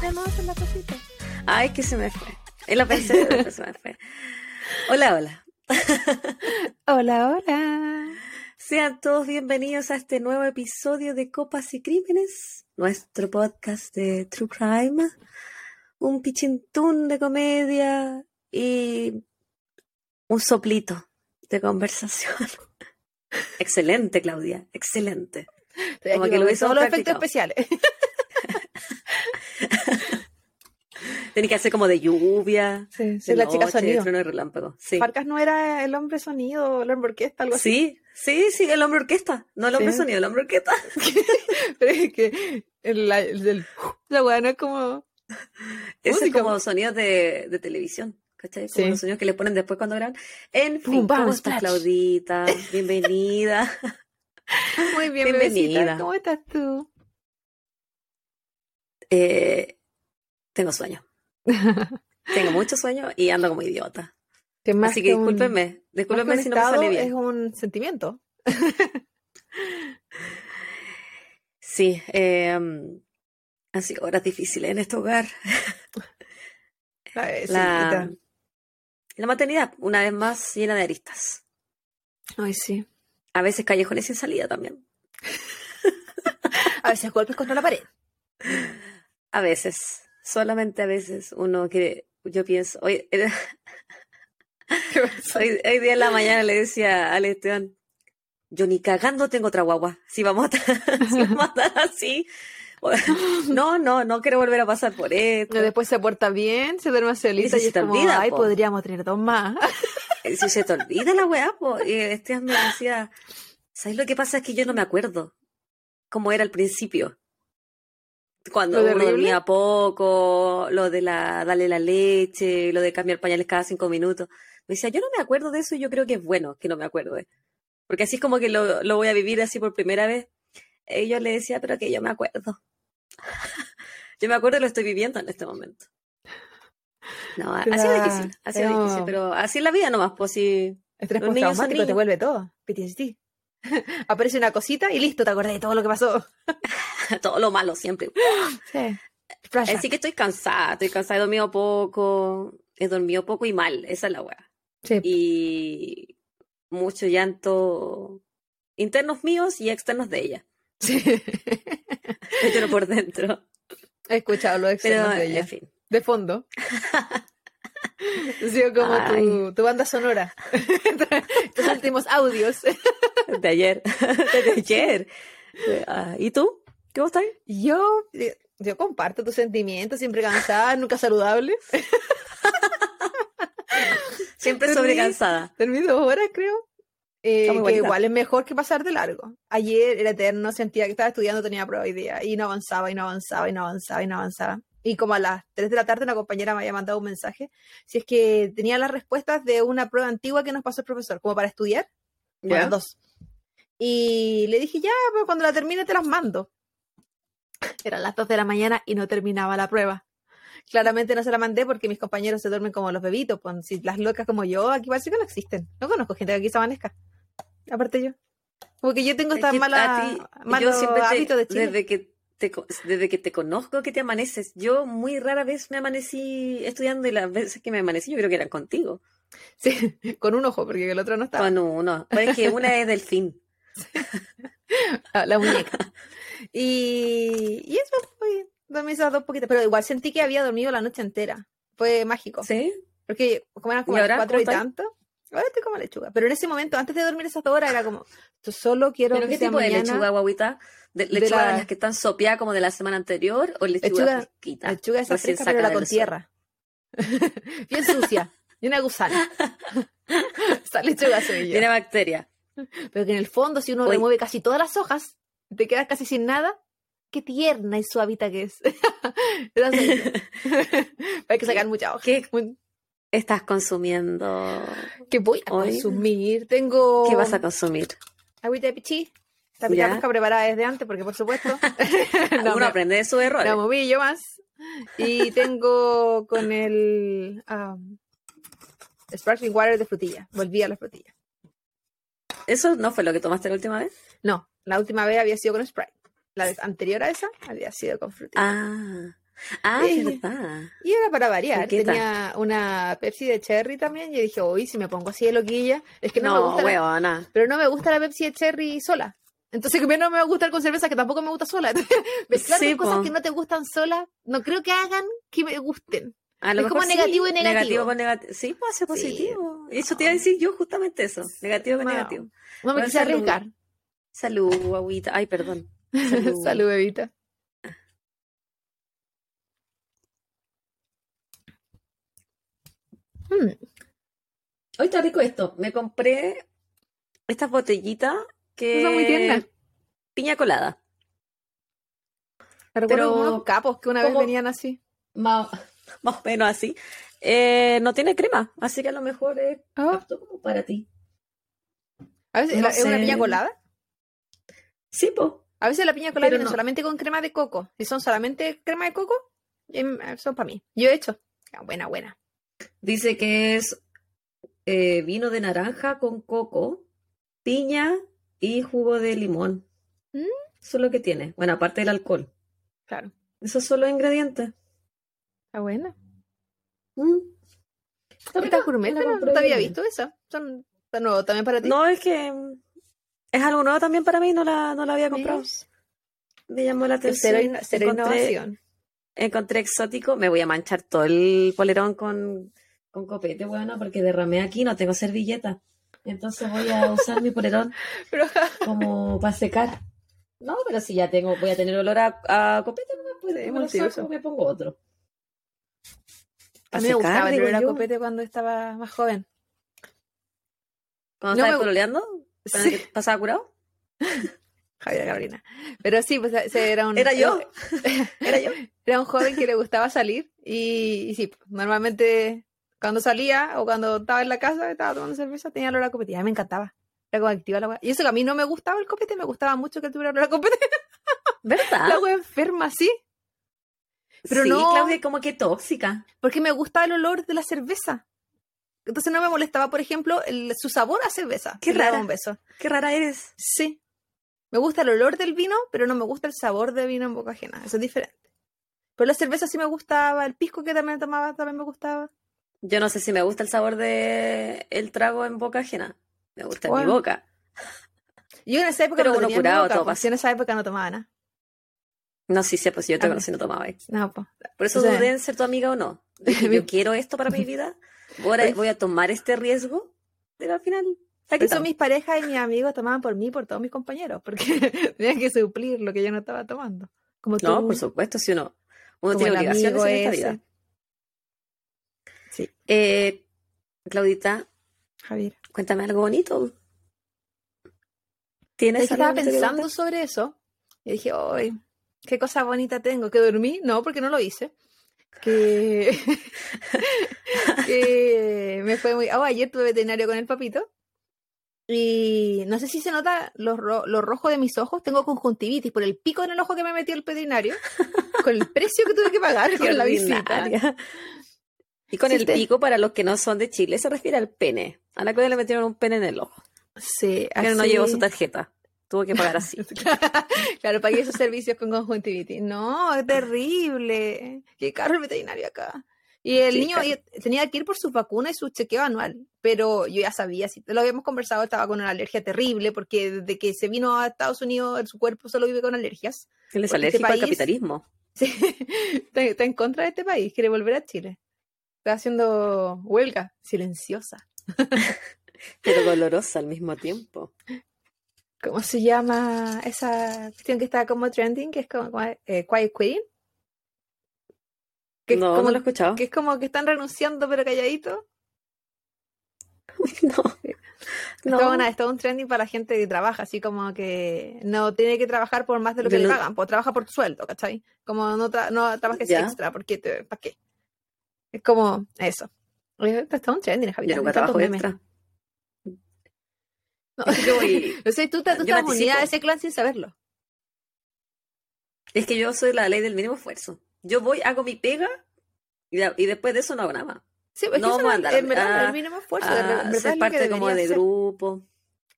Tenemos la cosita. Ay, que se me fue. Y lo pensé, pero se me fue. Hola, hola. Hola, hola. Sean todos bienvenidos a este nuevo episodio de Copas y Crímenes, nuestro podcast de True Crime. Un pichintún de comedia y un soplito de conversación. excelente, Claudia, excelente. Estoy Como que lo hizo todos los efectos especiales. Tiene que hacer como de lluvia. Sí, de soy la chica noche, sonido. trueno y relámpago. Sí. Farcas no era el hombre sonido, el hombre orquesta, algo así. Sí, sí, sí, el hombre orquesta. No el hombre Sí. sonido, el hombre orquesta. Pero es que el, el la weá no es como. Ese es como sonidos de, de televisión. ¿Cachai? Como Sí. los sonidos que le ponen después cuando graban. En fin, ¿cómo estás. Claudita? Bienvenida. Muy bien, Bienvenida. bebecita. ¿Cómo estás tú? Eh, tengo sueño. Tengo mucho sueño y ando como idiota. Que más Así que un- discúlpenme. que Discúlpenme si no me sale Es bien. un sentimiento. Sí, eh, han sido horas difíciles en este hogar. Ay, La, la maternidad, una vez más, llena de aristas. Ay, sí. A veces callejones sin salida también. A veces golpes contra la pared. A veces, solamente a veces uno que yo pienso, hoy, hoy, hoy día en la mañana le decía al Esteban, yo ni cagando tengo otra guagua, si vamos a estar, si vamos a estar así, no, no, no quiero volver a pasar por esto. No, Después se porta bien, se duerme solita Y y, es como, olvida, ay, po. podríamos tener dos más. Si se te olvida la weá, po. Y Esteban me decía, ¿sabes lo que pasa? Es que yo no me acuerdo cómo era al principio. Cuando ¿Lo de uno dormía poco, lo de la darle la leche, lo de cambiar pañales cada cinco minutos. Me decía, yo no me acuerdo de eso y yo creo que es bueno que no me acuerde. Porque así es como que lo, lo voy a vivir así por primera vez. Y yo le decía, pero que yo me acuerdo. yo me acuerdo y lo estoy viviendo en este momento. No, ha sido difícil, ha sido pero- difícil, pero así es la vida nomás, pues sí. Estrés postraumático te vuelve todo. PTSD. Aparece una cosita y listo, te acordás de todo lo que pasó. todo lo malo siempre. Sí. Flashback. Así que estoy cansada, estoy cansada, he dormido poco, he dormido poco y mal, esa es la weá. Sí. Y mucho llanto internos míos y externos de ella. Sí. Pero por dentro. He escuchado los Pero, externos de ella. en fin. De fondo. Ha sido como tu, tu banda sonora. Tus últimos audios. De ayer. De ayer. Ah, ¿Y tú? ¿Cómo estás? Yo, yo comparto tus sentimientos, siempre cansada, nunca saludable. Siempre sobrecansada. Dormí dos horas, creo. Eh, que igual es mejor que pasar de largo. Ayer era eterno, sentía que estaba estudiando, tenía prueba hoy día, y no avanzaba, y no avanzaba, y no avanzaba, y no avanzaba. Y como a las 3 de la tarde una compañera me había mandado un mensaje, si es que tenía las respuestas de una prueba antigua que nos pasó el profesor, como para estudiar, ¿Ya? bueno, dos. Y le dije, ya, pero cuando la termine te las mando. Eran las 2 de la mañana y no terminaba la prueba. Claramente no se la mandé porque mis compañeros se duermen como los bebitos. Pues, si las locas como yo, aquí parece que no existen. No conozco gente que aquí se amanezca. Aparte yo. Como que yo tengo Es esta mala, ti, yo siempre te- de Chile. desde que te, desde que te conozco que te amaneces, yo muy rara vez me amanecí estudiando y las veces que me amanecí yo creo que eran contigo. Sí, con un ojo, porque el otro no estaba. Con uno. Pero es que una es delfín. Ah, la muñeca. y, y eso fue. Dormí esas dos poquitas. Pero igual sentí que había dormido la noche entera. Fue mágico. ¿Sí? Porque como eran como ¿Y las ahora? cuatro y tanto. Ahora estoy como lechuga. Pero en ese momento, antes de dormir esas dos horas, era como, yo solo quiero ¿Pero que qué sea tipo de lechuga, guaguita? ¿De, ¿Lechuga de, la- las que están sopeadas como de la semana anterior o lechuga, Lechuga- fresquita? Lechuga esa fresca, pero la con tierra. Bien sucia. Y una gusana. Esa lechuga soy yo. Tiene bacteria. Pero que en el fondo, si uno remueve casi todas las hojas, te quedas casi sin nada. Qué tierna y suavita que es. Hay que sacar mucha hoja. ¿Qué estás consumiendo? ¿Qué voy a Hoy. consumir? Tengo ¿Qué vas a consumir? agüita de pichí. Ya. pesca preparada desde antes, porque por supuesto. no, Uno me, aprende de sus errores. me moví yo más. Y tengo con el um, sparkling water de frutilla. Volví a la frutilla. ¿Eso no fue lo que tomaste la última vez? No, la última vez había sido con Sprite. la vez anterior a esa había sido con frutilla. Ah, ah, Eh, verdad. Y era para variar. Tenía una Pepsi de cherry también. Y dije, uy, si me pongo así de loquilla. Es que no, me gusta. la- pero no me gusta la Pepsi de cherry sola. Entonces, que no me va a gustar con cerveza, que tampoco me gusta sola. Mezclar Sí, cosas que no te gustan solas, no creo que hagan que me gusten. A lo Es como negativo sí, y negativo. Negativo con negativo. Sí, puede ser Sí. positivo. Eso te iba a decir yo justamente eso. Negativo con negativo. No me Bueno, quise salud. arriesgar. Salud, agüita. Ay, perdón. Salud. Salud, bebita. Mm, Hoy está rico esto. Me compré estas botellitas que... Son muy tiernas. Piña colada. recuerdo Pero, unos capos que una vez venían así. Más, más o menos así. Eh, no tiene crema, así que a lo mejor es Ah, apto como para ti. a veces no es una piña colada. Sí, po. A veces la piña colada viene no. solamente con crema de coco. Si son solamente crema de coco, em, son para mí. Yo he hecho. Ah, Buena, buena. Dice que es eh, vino de naranja con coco, piña y jugo de limón. Mm. Eso es lo que tiene. Bueno, aparte del alcohol. Claro. Esos son los ingredientes. Está buena. Mm. Está rica, gourmet, no, no te había visto esa. Son está nuevo también para ti. No, es que mm, es algo nuevo también para mí, no la, no la había comprado. Me llamó la Cero, atención. cero encontré, innovación. Encontré exótico. Me voy a manchar todo el polerón con, con copete, bueno, porque derramé aquí, no tengo servilleta. Entonces voy a usar mi polerón como para secar. No, pero si ya tengo, voy a tener olor a, a copete, no me puedo, Sí, me lo saco, me pongo otro. a mí me secar, gustaba el olor a copete cuando estaba más joven. Cuando No estaba me pololeando, Sí. pasaba curado. Javier Carolina. Pero sí, pues era un. Era yo. Era yo. Era un joven que le gustaba salir. Y, y sí, pues, normalmente cuando salía o cuando estaba en la casa, estaba tomando cerveza, tenía olor a copete. Y a mí me encantaba. Era como activa la weá. Y eso que a mí no me gustaba el copete, me gustaba mucho que tuviera olor a copete. ¿Verdad? La wea enferma, sí. pero sí, no- Claudia, como que tóxica. Porque me gustaba el olor de la cerveza. Entonces no me molestaba, por ejemplo, el- su sabor a cerveza. Qué rara. un beso. Qué rara eres. Sí. Me gusta el olor del vino, pero no me gusta el sabor de vino en boca ajena. Eso es diferente. Pero la cerveza sí me gustaba, el pisco que también tomaba también me gustaba. Yo no sé si me gusta el sabor de el trago en boca ajena. Me gusta en mi Bueno. boca. Yo en esa época Pero no uno curado, boca, todo pues, en esa época no tomaba nada. No, sí sé, pues yo te Ah. conocí no tomaba. ahí. No, pues. Por eso O sea- dudé en ser tu amiga o no. Yo quiero esto para mi vida. Voy a, voy a tomar este riesgo. Pero al final, Aquí eso estamos. mis parejas y mis amigos tomaban por mí y por todos mis compañeros, porque tenían que suplir lo que yo no estaba tomando. Como No, tú, por supuesto, si uno, uno tiene obligaciones en esta vida. Sí, Eh, Claudita, Javier. cuéntame algo bonito. Es ¿Tienes que estaba que pensando sobre eso y dije, ¡ay! ¿Qué cosa bonita tengo? ¿Que dormí? No, porque no lo hice. Que, que me fue muy... Oh, ayer tuve veterinario con el papito y no sé si se nota lo, ro- lo rojo de mis ojos. Tengo conjuntivitis por el pico en el ojo que me metió el veterinario, con el precio que tuve que pagar con la visita. Y con Sí, el te- pico, para los que no son de Chile, se refiere al pene. A la Claudia le metieron un pene en el ojo. Sí, Pero no llevó su tarjeta. Tuvo que pagar así. claro, pagué esos servicios con conjuntivitis. No, es terrible. Qué caro el veterinario acá. Y el Sí, niño tenía que ir por su vacuna y su chequeo anual. Pero yo ya sabía, si lo habíamos conversado, estaba con una alergia terrible porque desde que se vino a Estados Unidos, su cuerpo solo vive con alergias. Él es Porque alérgico este al capitalismo. Sí, está, está en contra de este país, quiere volver a Chile. Está haciendo huelga silenciosa. Pero dolorosa al mismo tiempo. ¿Cómo se llama esa cuestión que está como trending? Que es como, como, eh, Quiet Quitting. Que es como- no lo he escuchado. que es como que están renunciando pero calladito. No. No. todo una- es todo un trending para la gente que trabaja, así como que no tiene que trabajar por más de lo que Yo le no- pagan, pues trabaja por tu sueldo, ¿cachai? Como no, tra- no trabajes Ya. extra, porque te, ¿para qué? Es como eso. Esto es todo un trending, Yo Javier. tantos trabajo extra. No. Yo voy- No sé, tú, tú Yo estás unida a ese clan sin saberlo. Es que yo soy la ley del mínimo esfuerzo. Yo voy, hago mi pega y, de- y después de eso no hago nada más. Sí, es que No vamos a es- andar en verdad, a- el mínimo esfuerzo, a de- ser es lo que parte como de ser. grupo.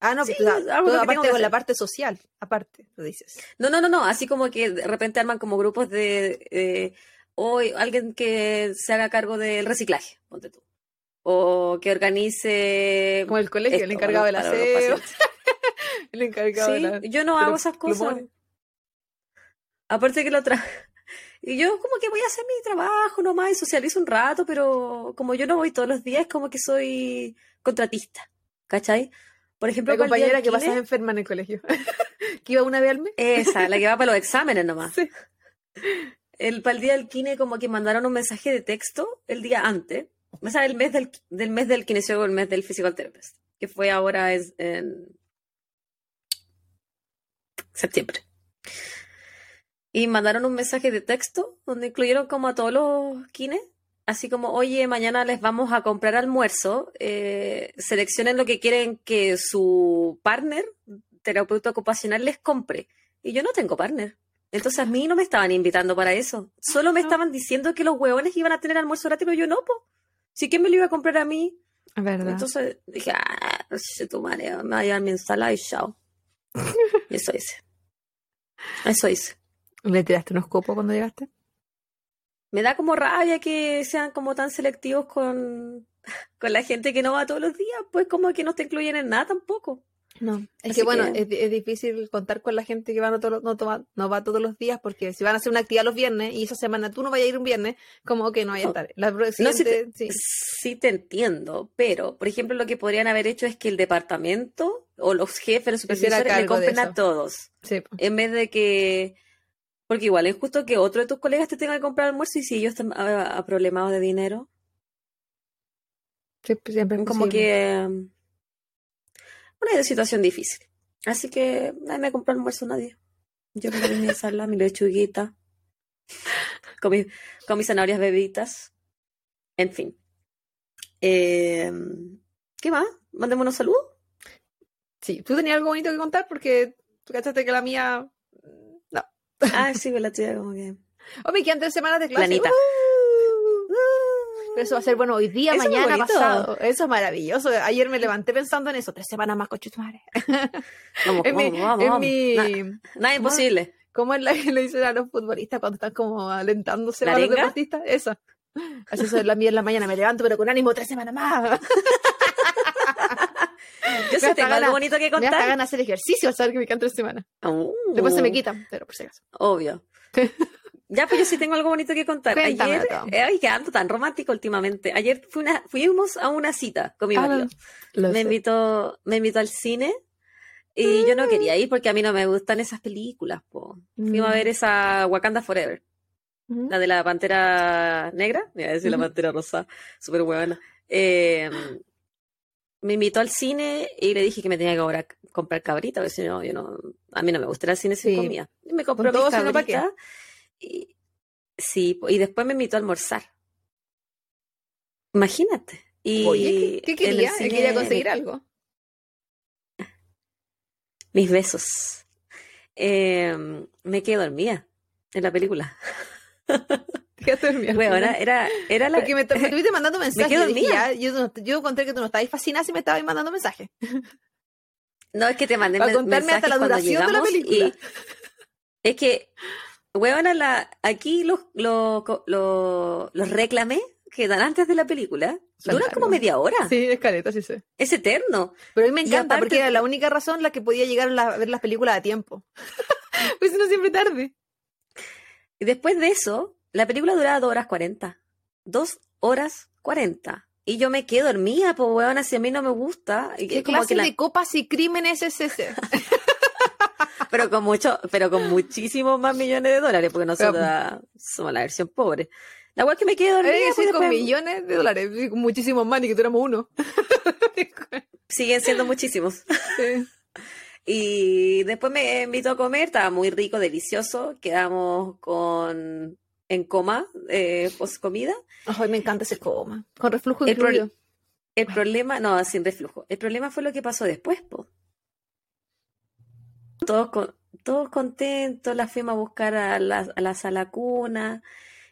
Ah, no, Sí, pues, que aparte con la parte social, aparte, tú dices. No, no, no, no, así como que de repente arman como grupos de, eh, hoy alguien que se haga cargo del reciclaje, ponte tú. O que organice Como el colegio, el encargado del aseo, el encargado de Sí, la... yo no de hago esas cosas. plumones. Aparte que lo tra... Y yo como que voy a hacer mi trabajo nomás y socializo un rato, pero como yo no voy todos los días, como que soy contratista, ¿cachai? Por ejemplo, La compañera que pasas enferma en el colegio. que iba una vez al mes. esa, la que va para los exámenes nomás. Sí. El, para el día del kine como que mandaron un mensaje de texto el día antes, o sea, el mes del, del mes del kinesiólogo, el mes del physical therapist, que fue ahora es en septiembre. Y mandaron un mensaje de texto donde incluyeron como a todos los kines, así como, oye, mañana les vamos a comprar almuerzo, eh, seleccionen lo que quieren que su partner, terapeuta ocupacional, les compre. Y yo no tengo partner. Entonces a mí no me estaban invitando para eso. Solo me estaban diciendo que los huevones iban a tener almuerzo gratis, pero yo no, po. Si quién me lo iba a comprar a mí. Verdad. Entonces dije, ah, tu madre, me va a llevar mi ensalada y chao. eso hice. Eso hice. ¿Le tiraste unos copos cuando llegaste? Me da como rabia que sean como tan selectivos con, con la gente que no va todos los días, pues como que no te incluyen en nada tampoco. No. Es Así que bueno, que- Es, es difícil contar con la gente que va no, todos- no, toma- no va todos los días porque si van a hacer una actividad los viernes y esa semana tú no vayas a ir un viernes, como que no vaya a estar. La No, sí te, sí. sí te entiendo, pero, por ejemplo, lo que podrían haber hecho es que el departamento o los jefes, los supervisores, le compren a todos, Sí, en vez de que... Porque igual es justo que otro de tus colegas te tenga que comprar almuerzo y si ellos están a, a problemados de dinero, Sí, pues, siempre es como posible. que... um, Una situación difícil. Así que nadie me compró almuerzo, nadie. Yo me comí mi ensalada, mi lechuguita, con, mi- con mis zanahorias bebitas. En fin. Eh, ¿Qué más? Mandemos unos saludos. Sí, tú tenías algo bonito que contar porque tú cachaste que la mía. Ah, sí, me la tuya como que... Oh, me quedan tres semanas de clase. Planita. ¡Uh! Pero eso va a ser bueno hoy día, Eso es mañana, pasado. Eso es maravilloso. Ayer me levanté pensando en eso. Tres semanas más, coche tu madre. Vamos, En mi, vamos, vamos, en vamos. mi- Na- nada imposible. ¿Cómo es la que le dicen a los futbolistas cuando están como alentándose ¿La a los deportistas? Eso. Así es la mía en la mañana. Me levanto, pero con ánimo tres semanas más. Yo sí hasta tengo algo bonito que Me contar. ganas de hacer ejercicio al saber que me quedan tres semanas. Uh, Después se me quitan, pero por si acaso. Obvio. Ya, pues yo sí tengo algo bonito que contar. Cuéntame, Ayer, eh, ay, que ando tan romántico últimamente. Ayer fui una- fuimos a una cita con mi Ah, marido. Lo me sé. invitó, me invitó al cine y yo no quería ir porque a mí no me gustan esas películas, po. Fuimos a Mm. ver esa Wakanda Forever, Ujú. la de la pantera negra, me iba a decir la pantera rosa, súper buena. Eh, me invitó al cine y le dije que me tenía que comprar cabrita, porque si no, yo no, a mí no me gusta ir al cine sin Sí. comida. Y me compró todo, mis si no, ¿pa' qué? cabritas y, sí, y después me invitó a almorzar. Imagínate. Y Oye, ¿qué, el quería? Cine quería me- conseguir algo. mis besos. Eh, me quedé dormida en la película. Dormida. Huevona, era, era la. Porque me, me estuviste mandando mensajes. y dije, dormida. ya, yo, yo encontré que tú no estabas fascinada si me estabas mandando mensajes. No, es que te mandé Para men- contarme hasta la duración de la película. es que, huevona, la, aquí los, los, los, los reclamé que dan antes de la película duran como media hora. Sí, es careta, sí sé. Es eterno. Pero a mí me encanta aparte- porque era la única razón la que podía llegar a, ver las películas a tiempo. pues si no siempre tarde. Y después de eso, la película duraba dos horas cuarenta. Dos horas cuarenta. Y yo me quedo dormida, pues huevona, si a mí no me gusta. Y ¿Qué como clase que la- de copas y crímenes es ese? pero con mucho, pero con muchísimos más millones de dólares, porque nosotros Pero- somos la versión pobre. La cual que me quedé dormida, Eh, pues, con después millones de dólares, con muchísimos más, ni que tuviéramos uno. siguen siendo muchísimos. Sí. Y después me invitó a comer, estaba muy rico, delicioso. Quedamos con en coma eh, post comida. Ay, me encanta ese coma. Con reflujo El pro-. El problema, no, sin reflujo. El problema fue lo que pasó después, po. Todos, con- todos contentos, la fuimos a buscar a la, a la sala cuna.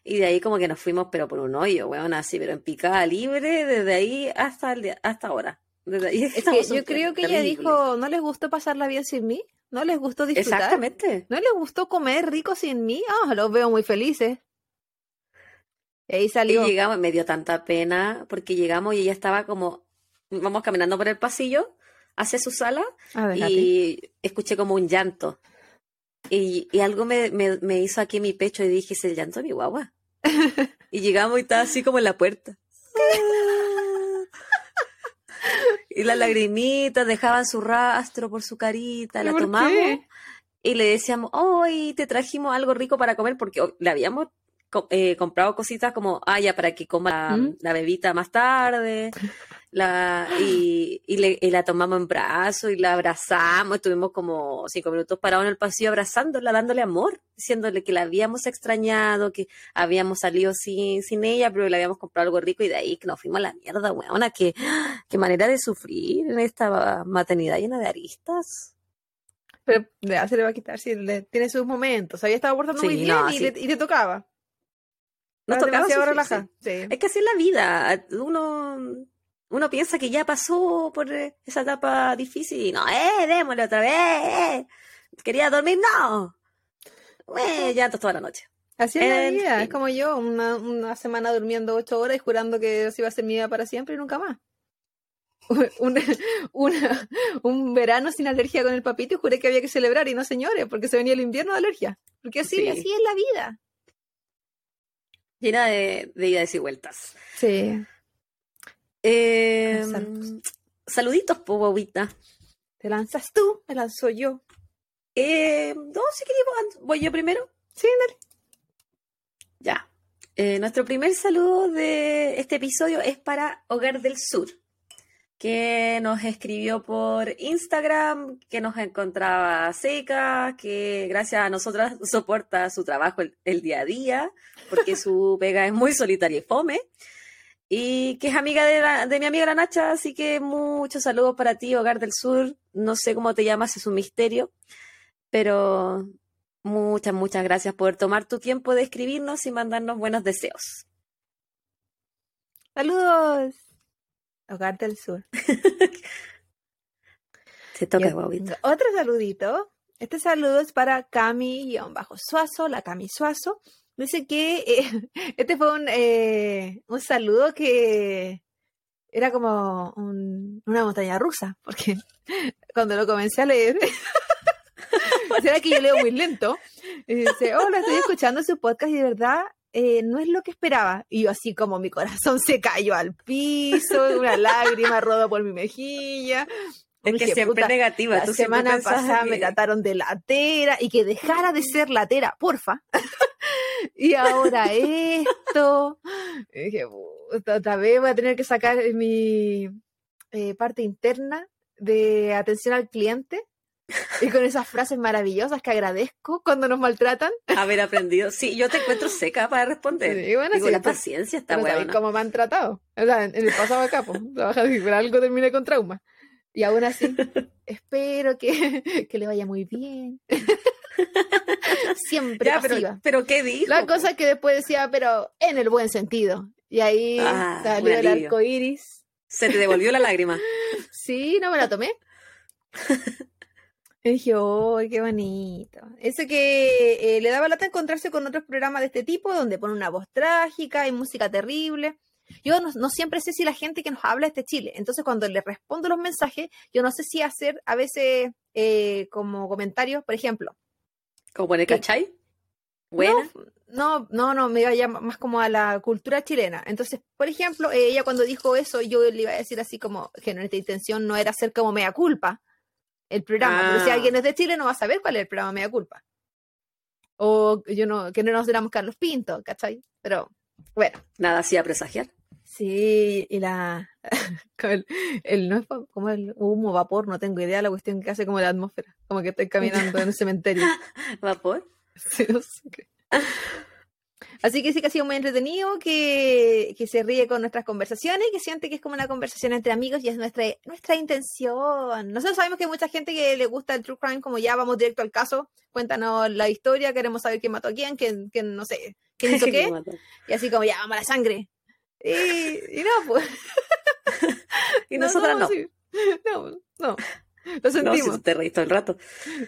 Y de ahí como que nos fuimos, pero por un hoyo, weón, así, pero en picada libre, desde ahí hasta el día- hasta ahora. Desde ahí Es que yo creo que ella dijo, no les gustó pasarla bien sin mí, no les gustó disfrutar, Exactamente. no les gustó comer rico sin mí, ah, los veo muy felices. Y ahí Y salió. llegamos, me dio tanta pena porque llegamos y ella estaba como, vamos caminando por el pasillo hacia su sala ver, y escuché como un llanto. Y, y algo me, me, me hizo aquí en mi pecho y dije, es el llanto de mi guagua. y llegamos y estaba así como en la puerta. y las lagrimitas dejaban su rastro por su carita, la ¿Por tomamos qué? y le decíamos, hoy te trajimos algo rico para comer porque le habíamos co- eh, comprado cositas como, ah, ya, para que coma la, ¿Mm? la bebita más tarde. La, y, y, le- y la tomamos en brazos y la abrazamos. Estuvimos como cinco minutos parados en el pasillo abrazándola, dándole amor, diciéndole que la habíamos extrañado, que habíamos salido sin, sin ella, pero le habíamos comprado algo rico y de ahí que nos fuimos a la mierda, weona. Qué, qué manera de sufrir en esta maternidad llena de aristas. Pero ya se le va a quitar, si le- tiene sus momentos. Había estado portando muy bien no, y, sí. te, y te tocaba. Nos tocaba sí. Sí. Es que así es la vida. Uno, uno piensa que ya pasó por eh, esa etapa difícil y no, eh, démosle otra vez. eh. Quería dormir, no. Eh, llantos toda la noche. Así es la vida, es como yo, una, una semana durmiendo ocho horas y jurando que eso iba a ser mi vida para siempre y nunca más. Un, una- un verano sin alergia con el papito y juré que había que celebrar y no señores, porque se venía el invierno de alergia. Porque así, Sí. así es la vida. Llena de, de idas y vueltas. Sí. Eh, saluditos, po, guaguita. Te lanzas tú, me lanzo yo. Eh, no, si queríamos, voy yo primero. Sí, dale. Ya. Eh, nuestro primer saludo de este episodio es para Hogar del Sur, que nos escribió por Instagram, que nos encontraba seca, que gracias a nosotras soporta su trabajo el, el día a día, porque su pega es muy solitaria y fome. Y que es amiga de, la- de mi amiga la Nacha, así que muchos saludos para ti, Hogar del Sur. No sé cómo te llamas, es un misterio, pero muchas, muchas gracias por tomar tu tiempo de escribirnos y mandarnos buenos deseos. Saludos. Hogar del Sur. Te toca, guaguita. Otro saludito. Este saludo es para Cami-Suazo, la Cami Suazo. Dice que eh, este fue un, eh, un saludo que era como un- una montaña rusa, porque cuando lo comencé a leer, será que yo leo muy lento. Y dice, hola, estoy escuchando su podcast y de verdad eh, no es lo que esperaba. Y yo así como mi corazón se cayó al piso, una lágrima rodó por mi mejilla. Es que Dije, siempre "Puta, negativa. la tú semana pasada me trataron de latera y que dejara de ser latera, porfa. y ahora esto. Y dije, "Puta, otra vez voy a tener que sacar mi eh, parte interna de atención al cliente. Y con esas frases maravillosas que agradezco cuando nos maltratan. haber aprendido. Sí, yo te encuentro seca para responder. Sí, bueno, Digo, sí, la paciencia está buena. cómo me han tratado. O sea, en, el pasado acá, pues, trabaja pero algo terminé con trauma. Y aún así, espero que, que le vaya muy bien. Siempre Ya, pasiva. pero, pero ¿qué dijo? La cosa es que después decía, pero en el buen sentido. Y ahí Ah, salió el arco iris. Se te devolvió la lágrima. Sí, no me la tomé. Y dije, ¡oh, qué bonito! Eso que eh, le daba lata encontrarse con otros programas de este tipo, donde pone una voz trágica y música terrible. Yo no, no siempre sé si la gente que nos habla es de Chile. Entonces, cuando le respondo los mensajes, yo no sé si hacer a veces eh, como comentarios, por ejemplo. Como en el cachai. Buena. No, no, no, me iba ya más como a la cultura chilena. Entonces, por ejemplo, eh, ella cuando dijo eso, yo le iba a decir así como que nuestra intención no era hacer como mea culpa el programa, pero si Ah. alguien es de Chile no va a saber cuál es el programa mea culpa. O yo no, que no nos éramos Carlos Pinto, ¿cachai? Pero bueno, Nada hacía presagiar. sí, y la el, el- no es como el humo, vapor, no tengo idea la cuestión que hace como la atmósfera, como que estoy caminando en el cementerio. Vapor. Sí, no sé qué. Así que sí que ha sido muy entretenido, que, que se ríe con nuestras conversaciones y que siente que es como una conversación entre amigos y es nuestra, nuestra intención. Nosotros sabemos que hay mucha gente que le gusta el true crime, como ya vamos directo al caso, cuéntanos la historia, queremos saber quién mató a quién, quién, quién no sé, quién hizo qué, y así como ya vamos a la sangre. Y, y no, pues. Y nosotras no. No, no. Lo No, sentimos. si te reís todo el rato.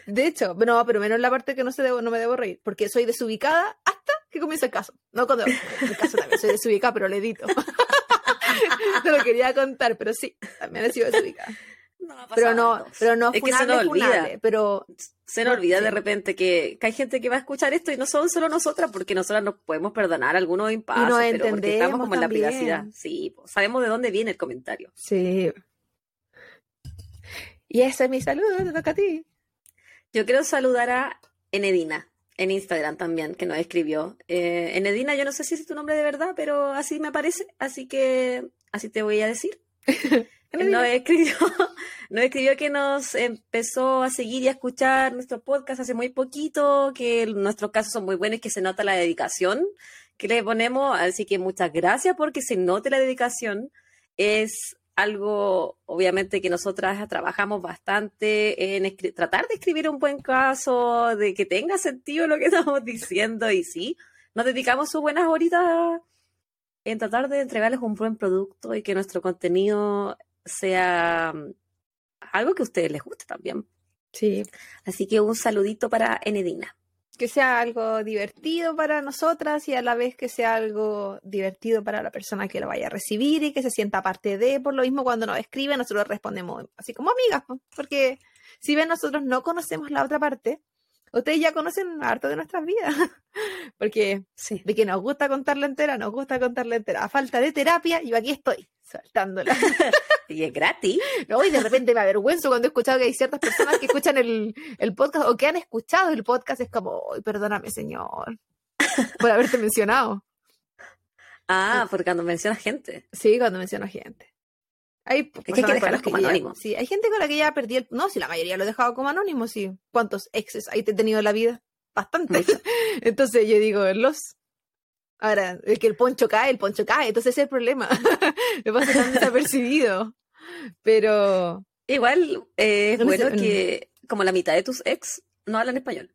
De hecho, no, pero menos la parte que no, se debo, no me debo reír, porque soy desubicada hasta que comienza el caso. No cuando el caso también soy desubicada, pero lo edito. Te lo quería contar, pero sí, también he sido desubicada. No Pero no, pero no Es que se nos olvida. funable, pero Se nos olvida Sí. de repente que, que hay gente que va a escuchar esto y no son solo nosotras, porque nosotras nos podemos perdonar algunos impases, pero porque estamos como en la privacidad. Sí, pues, sabemos de dónde viene el comentario. sí. Y ese es mi saludo, te toca a ti. Yo quiero saludar a Enedina en Instagram también, que nos escribió. Eh, Enedina, yo no sé si es tu nombre de verdad, pero así me parece, así que así te voy a decir. Nos escribió, nos escribió que nos empezó a seguir y a escuchar nuestro podcast hace muy poquito, que nuestros casos son muy buenos y que se nota la dedicación que le ponemos. Así que muchas gracias porque se note la dedicación. Es algo, obviamente, que nosotras trabajamos bastante en tratar de escribir un buen caso, de que tenga sentido lo que estamos diciendo y sí, nos dedicamos sus buenas horitas en tratar de entregarles un buen producto y que nuestro contenido sea mm, algo que a ustedes les guste también. Sí, Así que un saludito para Enedina. Que sea algo divertido para nosotras y a la vez que sea algo divertido para la persona que lo vaya a recibir y que se sienta parte de, por lo mismo cuando nos escriben nosotros respondemos así como amigas, porque si ven nosotros no conocemos la otra parte, ustedes ya conocen harto de nuestras vidas, porque Sí. de que nos gusta contarla entera, nos gusta contarla entera, a falta de terapia, yo aquí estoy, saltándola. Y es gratis. No, y de repente me avergüenzo cuando he escuchado que hay ciertas personas que escuchan el, el podcast o que han escuchado el podcast. Es como, "Ay, perdóname, señor, por haberte mencionado. Ah, porque cuando mencionas gente. Sí, cuando menciono gente. Hay que hay que dejarlos como ya- anónimos. Sí, hay gente con la que ya perdí el... No, si la mayoría lo he dejado como anónimo, sí. ¿Cuántos exes hay te he tenido en la vida? Bastante. Mucho. Entonces yo digo, los... Ahora, el que el poncho cae, el poncho cae. Entonces ese es el problema. Me pasa tan desapercibido. Pero... Igual eh, es No bueno que como la mitad de tus ex no hablan español.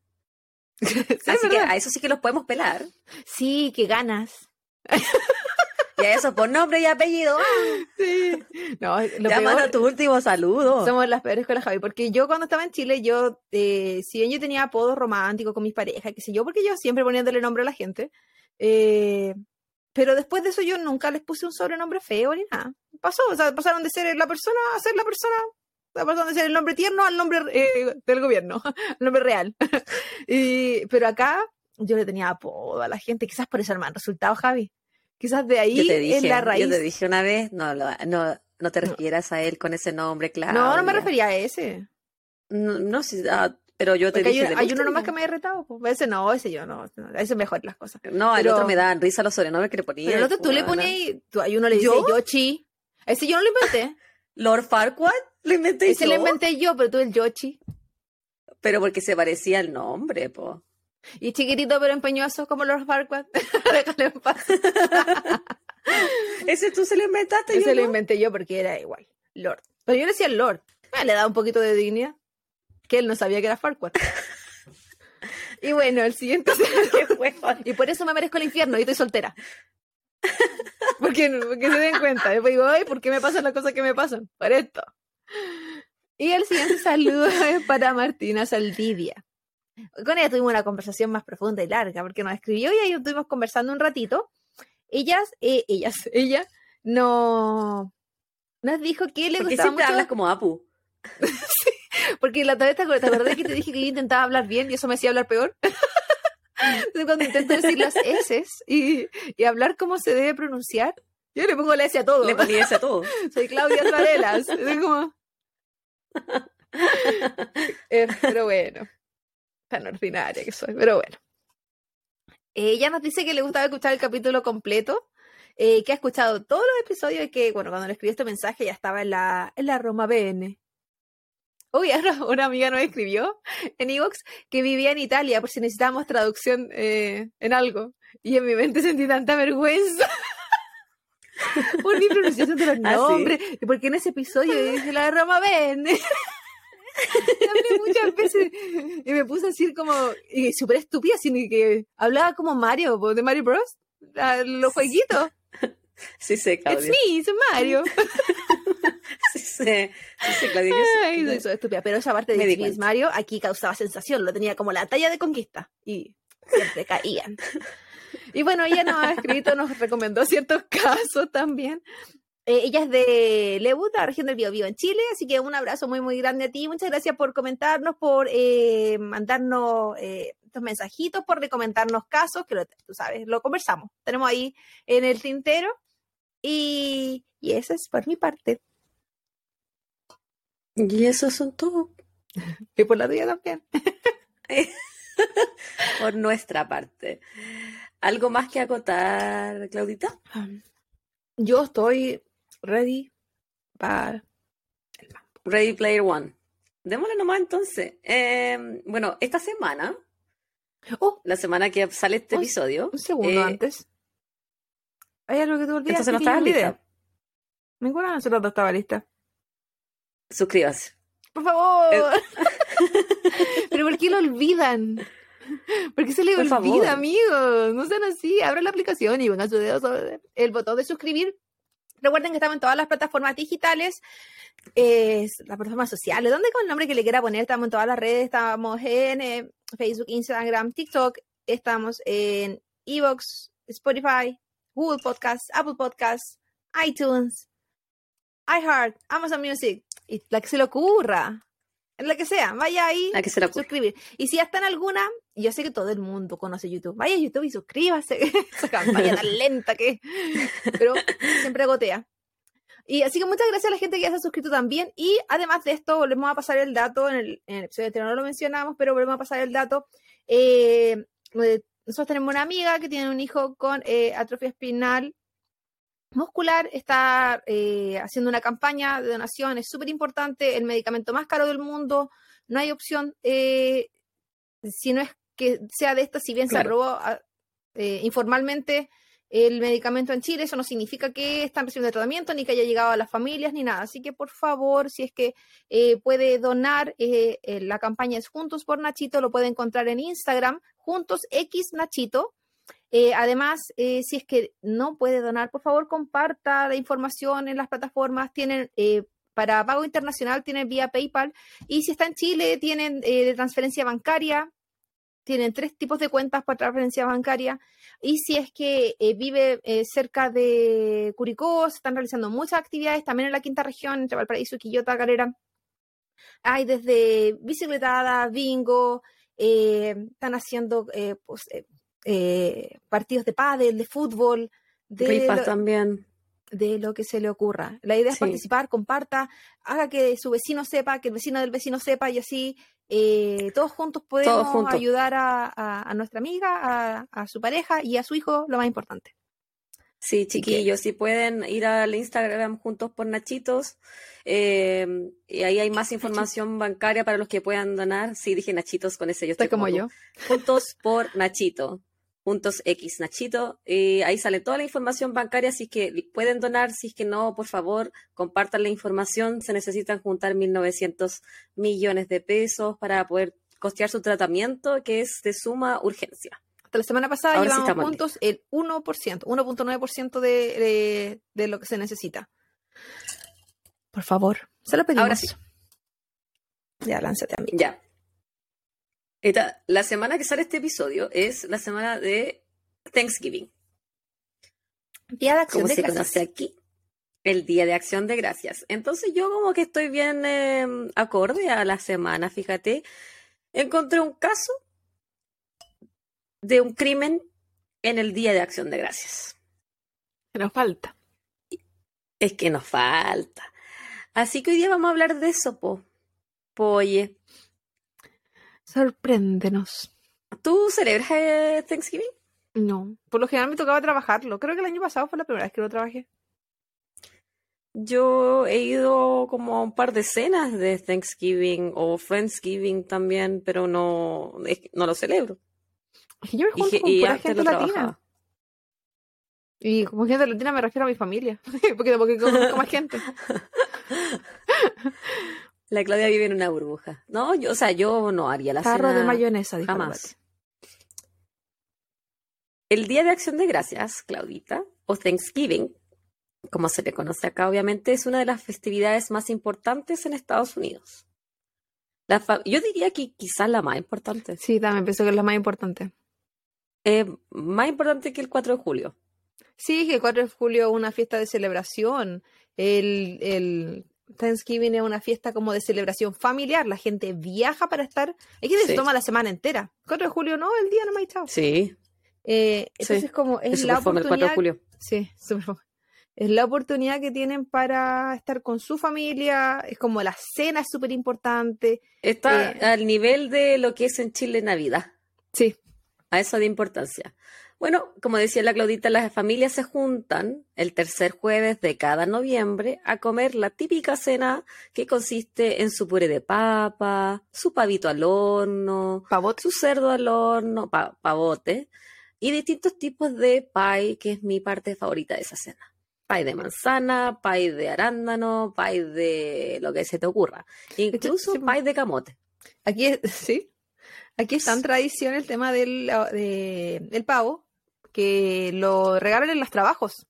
Sí, es Así que verdad. a eso sí que los podemos pelar. Sí, qué ganas. Y eso por nombre y apellido. ¡ah! Sí. No, lo ya peor, manda tu último saludo. somos las peores con la Javi, porque yo cuando estaba en Chile, yo, eh, si bien yo tenía apodos románticos con mis parejas, qué sé yo, porque yo siempre poniéndole nombre a la gente, eh, pero después de eso yo nunca les puse un sobrenombre feo ni nada. Pasó, o sea, pasaron de ser la persona a ser la persona, pasaron de ser el nombre tierno al nombre eh, del gobierno, al nombre real. y, pero acá yo le tenía apodo a la gente, quizás por eso me han resultado, Javi. Quizás de ahí Yo te dije, es la raíz. yo te dije una vez, no, no, no te refieras a él con ese nombre, claro. no, no me refería a ese. No, no sí, ah, pero yo te Porque dije. un- ¿le hay uno nomás que me haya retado. Pues. Ese no, ese yo no. no, Ese mejor las cosas. No, pero- otro me daban risa los sobrenombres que le ponía. Pero el otro tú le ponías, tú, hay uno le dice ¿Yo? Yoshi. Ese yo no lo inventé. Lord Farquaad lo inventé Ese yo. lo inventé yo, pero tú el Yoshi. Pero porque se parecía al nombre, po. Y chiquitito pero empeñoso como Lord Farquaad. Déjale en paz. Ese tú se lo inventaste, yo Ese lo no. inventé yo porque era igual. Lord. Pero yo le decía Lord. Ah, le da un poquito de dignidad. Que él no sabía que era Farquaad. y bueno, el siguiente. Y por eso me merezco el infierno y estoy soltera. Porque, porque se den cuenta. Después digo, ay, ¿por qué me pasan las cosas que me pasan? Por esto. Y el siguiente saludo es para Martina Saldivia. Con ella tuvimos una conversación más profunda y larga, porque nos escribió y ahí estuvimos conversando un ratito. Ellas, eh, ellas, ella no nos dijo que le gustaba mucho hablas como Apu. porque la otra vez te acuerdas, ¿te acuerdas que te dije que yo intentaba hablar bien y eso me hacía hablar peor? Entonces, cuando intento decir las S y, y hablar como se debe pronunciar, yo le pongo la S a todo. Le ponía ese a todo. Soy Claudia Zarelas. Como... Eh, pero bueno, tan ordinaria que soy, pero bueno. Ella nos dice que le gustaba escuchar el capítulo completo, eh, que ha escuchado todos los episodios y que, bueno, cuando le escribió este mensaje ya estaba en la, en la Roma BN. Uy, ahora una amiga nos escribió en Evox que vivía en Italia por si necesitábamos traducción eh, en algo. Y en mi mente sentí tanta vergüenza por mi pronunciación de los ¿Ah, sí? nombres. Y porque en ese episodio dice la Roma BN. hablé muchas veces y me puse a decir como, y súper estúpida, sino que hablaba como Mario, de Mario Bros. los jueguitos. Sí sé, It's Claudia. me, it's Mario. sí, sí, sí, Claudia, yo sí. Ay, soy, soy estúpida. Pero esa parte de cuenta. Mario aquí causaba sensación. Lo tenía como la talla de conquista. Y siempre caían. Y bueno, ella nos ha escrito, nos recomendó ciertos casos también. Eh, ella es de Lebu, la región del Biobío en Chile, así que un abrazo muy, muy grande a ti. Muchas gracias por comentarnos, por eh, mandarnos eh, estos mensajitos, por recomendarnos casos, que lo- tú sabes, lo conversamos. Tenemos ahí en el tintero. Y, y eso es por mi parte. Y esos son todos Y por la tuya también. por nuestra parte. ¿Algo más que acotar, Claudita? Um, Yo estoy ready para. Ready Player One. Démosle nomás entonces. Eh, bueno, esta semana, Oh, la semana que sale este Un- episodio, un segundo eh, antes. ¿Hay algo que te olvidaste? entonces no estaba lista. Ninguna de nosotros dos estaba lista. Suscríbase. Por favor. Eh. Pero ¿por qué lo olvidan? ¿Por qué se le Por olvida, favor. amigos? No sean así. Abran la aplicación y pongan su dedo sobre el botón de suscribir. Recuerden que estamos en todas las plataformas digitales, es las plataformas sociales, donde con el nombre que le quiera poner, estamos en todas las redes, estamos en eh, Facebook, Instagram, TikTok, estamos en Evox, Spotify, Google Podcasts, Apple Podcasts, iTunes, iHeart, Amazon Music, y la que se le ocurra, en la que sea, vaya ahí, La que se le suscribir. Y si ya está en alguna, yo sé que todo el mundo conoce YouTube. Vaya a YouTube y suscríbase. Esa campaña tan lenta que. Pero siempre gotea. Y así que muchas gracias a la gente que ya se ha suscrito también. Y además de esto, volvemos a pasar el dato. En el, en el episodio anterior no lo mencionamos, pero volvemos a pasar el dato. Eh, nosotros tenemos una amiga que tiene un hijo con eh, atrofia espinal muscular, está eh, haciendo una campaña de donación, es súper importante, el medicamento más caro del mundo, no hay opción, si no es que sea de esta, si bien se aprobó ah, eh, informalmente el medicamento en Chile, eso no significa que están recibiendo tratamiento, ni que haya llegado a las familias, ni nada. Así que por favor, si es que eh, puede donar, eh, eh, la campaña es Juntos por Nachito, lo puede encontrar en Instagram, Juntos X Nachito. Eh, además, eh, si es que no puede donar, por favor comparta la información en las plataformas. Tienen eh, para pago internacional, tienen vía PayPal. Y si está en Chile, tienen de transferencia bancaria. Tienen tres tipos de cuentas para transferencia bancaria. Y si es que eh, vive eh, cerca de Curicó, se están realizando muchas actividades también en la quinta región, entre Valparaíso, Quillota, Calera. Hay desde bicicletada, bingo, eh, están haciendo eh, pues, partidos de pádel, de fútbol, de Rifas lo, también. de lo que se le ocurra. La idea es Sí. participar, comparta, haga que su vecino sepa, que el vecino del vecino sepa y así eh, todos juntos podemos juntos. ayudar a, a- a nuestra amiga, a, a su pareja y a su hijo, lo más importante. Sí, chiquillos, si pueden ir al Instagram juntos por Nachitos, eh, y ahí hay más información bancaria para los que puedan donar. Sí, dije Nachitos con ese, yo estoy como tú. yo. Juntos por Nachito, juntos X Nachito, y ahí sale toda la información bancaria, si es que pueden donar, si es que no, por favor, compartan la información, se necesitan juntar 1.900 millones de pesos para poder costear su tratamiento, que es de suma urgencia. Hasta la semana pasada Ahora sí llevamos estamos juntos el 1%, 1.9% de, de, de lo que se necesita. Por favor, se lo pedimos. Ahora sí. Ya, lánzate a mí. Ya. Esta- la semana que sale este episodio es la semana de Thanksgiving, Día de acción como de se gracias. conoce aquí, el Día de Acción de Gracias. Entonces yo como que estoy bien eh, acorde a la semana, fíjate. Encontré un caso de un crimen en el Día de Acción de Gracias. Que nos falta. Es que nos falta. Así que hoy día vamos a hablar de eso, po. Po, oye, Sorpréndenos. ¿tú celebras eh, Thanksgiving? No, por lo general me tocaba trabajarlo. Creo que el año pasado fue la primera vez que lo trabajé. Yo he ido como a un par de cenas de Thanksgiving o Friendsgiving también, pero no, no lo celebro. Yo me Y, junto ge- con y pura gente latina. trabajaba. Y como gente latina me refiero a mi familia. porque porque conozco más gente. La Claudia vive en una burbuja. No, yo, o sea, yo no haría la Tarro de mayonesa, dijo jamás. El Día de Acción de Gracias, Claudita, o Thanksgiving, como se le conoce acá, obviamente, es una de las festividades más importantes en Estados Unidos. La Yo diría que quizás la más importante. Sí, también pienso que es la más importante. Eh, más importante que el 4 de julio. Sí, que el 4 de julio es una fiesta de celebración. El, el Thanksgiving es una fiesta como de celebración familiar. La gente viaja para estar. Hay gente que se Sí. toma la semana entera. 4 de julio no, el día nomás y chao. Sí, Eh, entonces, Sí, como es es la fome el 4 de oportunidad. julio. Sí. Es la oportunidad que tienen para estar con su familia. Es como la cena es súper importante. Está Eh. al nivel de lo que es en Chile Navidad. Sí, a eso de importancia. Bueno, como decía la Claudita, las familias se juntan el tercer jueves de cada noviembre a comer la típica cena que consiste en su puré de papa, su pavito al horno, su cerdo al horno, pa- pavote, y distintos tipos de pie, que es mi parte favorita de esa cena. Pie de manzana, pie de arándano, pie de lo que se te ocurra. Incluso sí, pues. pie de camote. Aquí es, sí. Aquí está en tradición el tema del, de- del pavo, que lo regalan en los trabajos.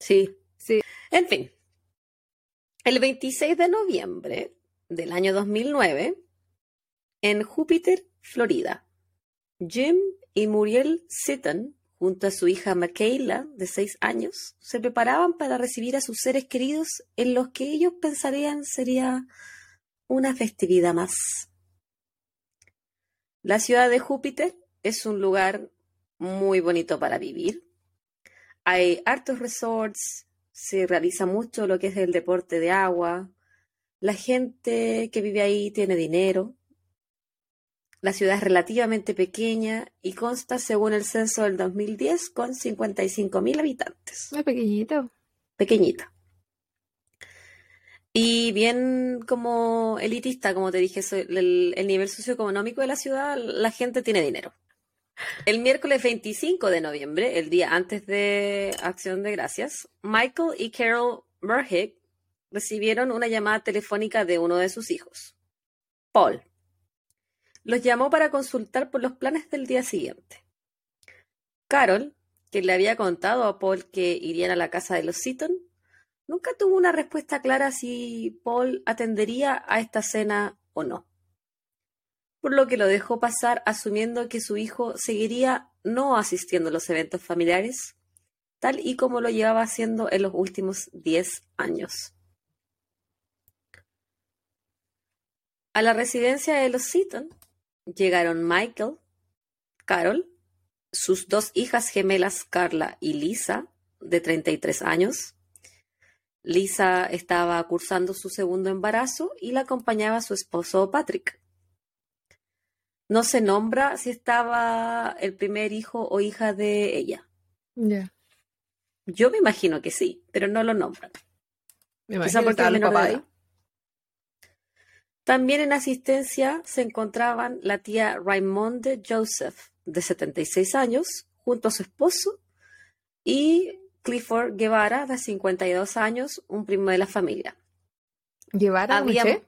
Sí. Sí. En fin, el 26 de noviembre del año 2009, en Júpiter, Florida, Jim y Muriel Sitton, junto a su hija Michaela, de 6 años, se preparaban para recibir a sus seres queridos en los que ellos pensarían sería una festividad más. La ciudad de Júpiter es un lugar muy bonito para vivir. Hay hartos resorts, se realiza mucho lo que es el deporte de agua. La gente que vive ahí tiene dinero. La ciudad es relativamente pequeña y consta, según el censo del 2010, con 55.000 habitantes. Muy pequeñito. Pequeñita. Y bien como elitista, como te dije, el, el nivel socioeconómico de la ciudad, la gente tiene dinero. El miércoles 25 de noviembre, el día antes de Acción de Gracias, Michael y Carol Murhick recibieron una llamada telefónica de uno de sus hijos, Paul. Los llamó para consultar por los planes del día siguiente. Carol, que le había contado a Paul que irían a la casa de los Seaton, nunca tuvo una respuesta clara si Paul atendería a esta cena o no por lo que lo dejó pasar asumiendo que su hijo seguiría no asistiendo a los eventos familiares, tal y como lo llevaba haciendo en los últimos 10 años. A la residencia de los Seaton llegaron Michael, Carol, sus dos hijas gemelas Carla y Lisa, de 33 años. Lisa estaba cursando su segundo embarazo y la acompañaba su esposo Patrick. No se nombra si estaba el primer hijo o hija de ella. Ya. Yo me imagino que sí, pero no lo nombran. Me imagino que estaba el de. También en asistencia se encontraban la tía Raimonde Joseph, de 76 años, junto a su esposo, y Clifford Guevara, de 52 años, un primo de la familia. ¿Llevar a Había- Che?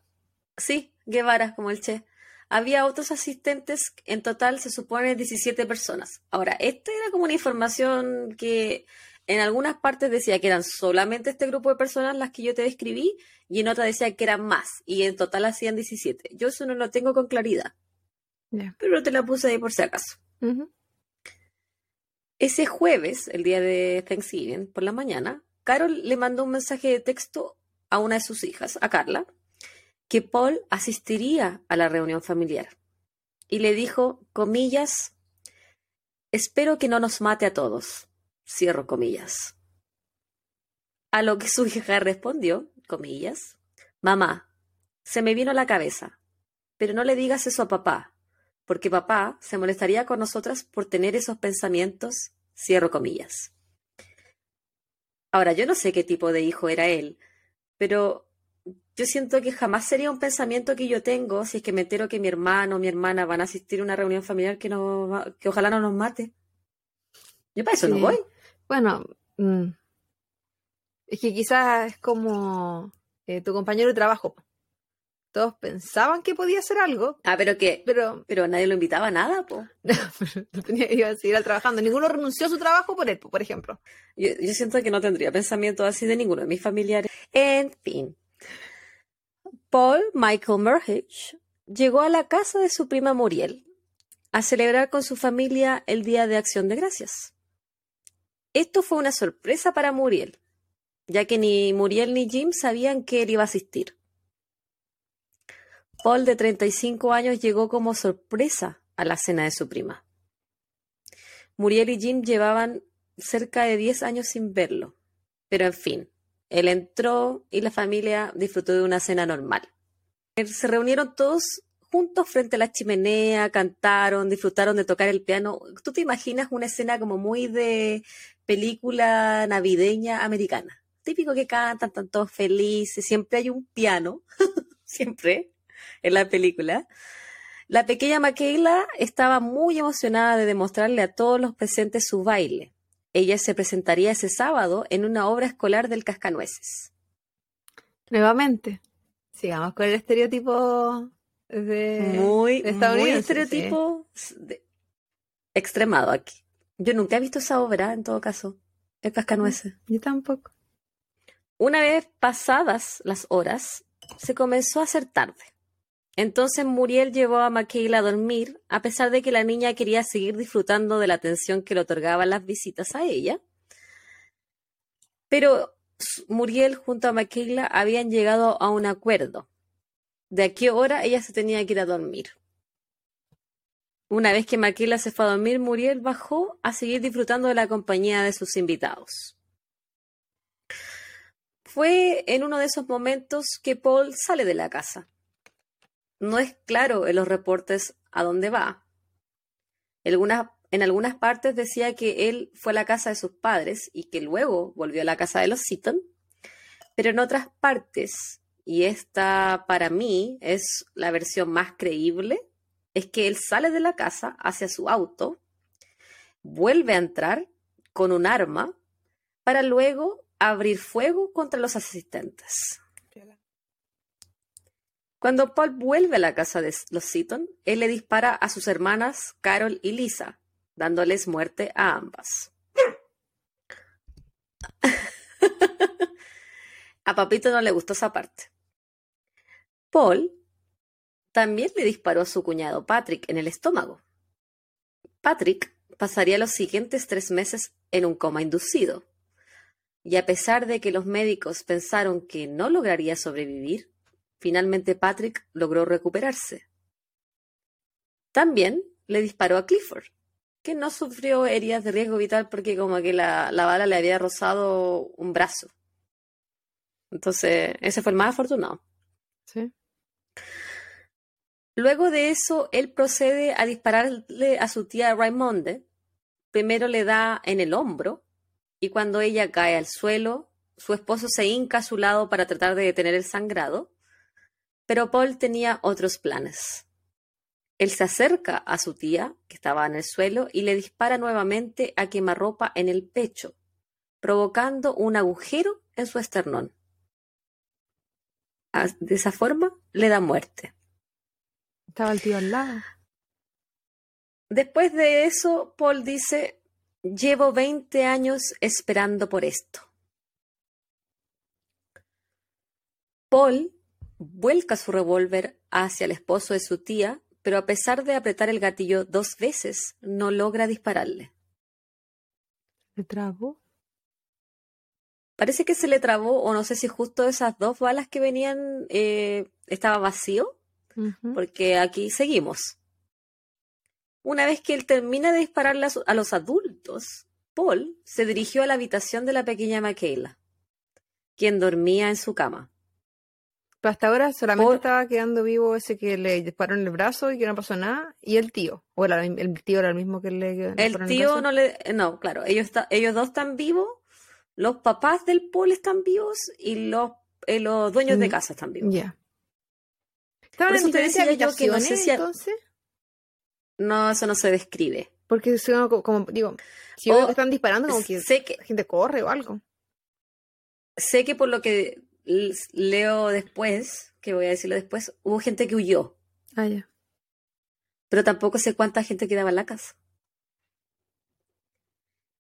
Sí, Guevara, como el Che. Había otros asistentes, en total se supone 17 personas. Ahora, esta era como una información que en algunas partes decía que eran solamente este grupo de personas las que yo te describí y en otras decía que eran más y en total hacían 17. Yo eso no lo tengo con claridad, pero te la puse ahí por si acaso. Ese jueves, el día de Thanksgiving, por la mañana, Carol le mandó un mensaje de texto a una de sus hijas, a Carla, que Paul asistiría a la reunión familiar. Y le dijo, comillas, espero que no nos mate a todos. Cierro comillas. A lo que su hija respondió, comillas, mamá, se me vino a la cabeza, pero no le digas eso a papá, porque papá se molestaría con nosotras por tener esos pensamientos, cierro comillas. Ahora, yo no sé qué tipo de hijo era él, pero yo siento que jamás sería un pensamiento que yo tengo si es que me entero que mi hermano o mi hermana van a asistir a una reunión familiar que, no, que ojalá no nos mate. Yo para eso no voy. Bueno, mm, es que quizás es como eh, tu compañero de trabajo. todos pensaban que podía hacer algo, Ah, pero que, pero pero nadie lo invitaba a nada, po. tenía, iba a seguir trabajando. Ninguno renunció a su trabajo por él, por ejemplo. Yo, yo siento que no tendría pensamiento así de ninguno de mis familiares. En fin. Paul Michael Murhage llegó a la casa de su prima Muriel a celebrar con su familia el Día de Acción de Gracias. Esto fue una sorpresa para Muriel, ya que ni Muriel ni Jim sabían que él iba a asistir. Paul, de 35 años, llegó como sorpresa a la cena de su prima. Muriel y Jim llevaban cerca de 10 años sin verlo, pero en fin, él entró y la familia disfrutó de una cena normal. Se reunieron todos juntos frente a la chimenea, cantaron, disfrutaron de tocar el piano. ¿Tú te imaginas una escena como muy de película navideña americana? Típico que cantan, están todos felices, siempre hay un piano, siempre, en la película. La pequeña Michaela estaba muy emocionada de demostrarle a todos los presentes su baile. Ella se presentaría ese sábado en una obra escolar del Cascanueces. Nuevamente, sigamos con el estereotipo de muy, de muy estereotipo de- extremado aquí. Yo nunca he visto esa obra, en todo caso, el Cascanueces. sí. Yo tampoco. Una vez pasadas las horas, se comenzó a hacer tarde. Entonces Muriel llevó a Michaela a dormir, a pesar de que la niña quería seguir disfrutando de la atención que le otorgaban las visitas a ella. Pero Muriel junto a Michaela habían llegado a un acuerdo de a qué hora ella se tenía que ir a dormir. Una vez que Michaela se fue a dormir, Muriel bajó a seguir disfrutando de la compañía de sus invitados. Fue en uno de esos momentos que Paul sale de la casa. No es claro en los reportes a dónde va. En algunas partes decía que él fue a la casa de sus padres y que luego volvió a la casa de los Seaton, pero en otras partes, y esta para mí es la versión más creíble, es que él sale de la casa hacia su auto, vuelve a entrar con un arma para luego abrir fuego contra los asistentes. Cuando Paul vuelve a la casa de los Seaton, él le dispara a sus hermanas Carol y Lisa, dándoles muerte a ambas. a Papito no le gustó esa parte. Paul también le disparó a su cuñado Patrick en el estómago. Patrick pasaría los siguientes tres meses en un coma inducido. Y a pesar de que los médicos pensaron que no lograría sobrevivir, finalmente Patrick logró recuperarse. También le disparó a Clifford, que no sufrió heridas de riesgo vital porque como que la, la bala le había rozado un brazo. Entonces, ese fue el más afortunado. Sí. Luego de eso, él procede a dispararle a su tía Raimonde. Primero le da en el hombro y cuando ella cae al suelo, su esposo se hinca a su lado para tratar de detener el sangrado, pero Paul tenía otros planes. Él se acerca a su tía, que estaba en el suelo, y le dispara nuevamente a quemarropa en el pecho, provocando un agujero en su esternón. Ah, De esa forma, le da muerte. Estaba el tío al lado. Después de eso, Paul dice, llevo 20 años esperando por esto. Paul vuelca su revólver hacia el esposo de su tía, pero a pesar de apretar el gatillo dos veces, no logra dispararle. ¿Se trabó? Parece que se le trabó, o no sé si justo esas dos balas que venían eh, estaba vacío, porque aquí seguimos. Una vez que él termina de dispararle a los adultos, Paul se dirigió a la habitación de la pequeña Michaela, quien dormía en su cama. Pero hasta ahora solamente estaba quedando vivo ese que le disparó en el brazo y que no pasó nada, y el tío. O era el, tío era el mismo que le El tío brazo. no le... No, claro, ellos, está- ellos dos están vivos, los papás del Paul están vivos y los, eh, los dueños de casa están vivos. Ya. ¿Estaban Por en decía yo que no sé si a- entonces? No, eso no se describe. Porque si uno como, digo, si O- están disparando, como que Sé que, la gente corre o algo. sé que por lo que leo después, que voy a decirlo después, hubo gente que huyó, Ah, ya. pero tampoco sé cuánta gente quedaba en la casa.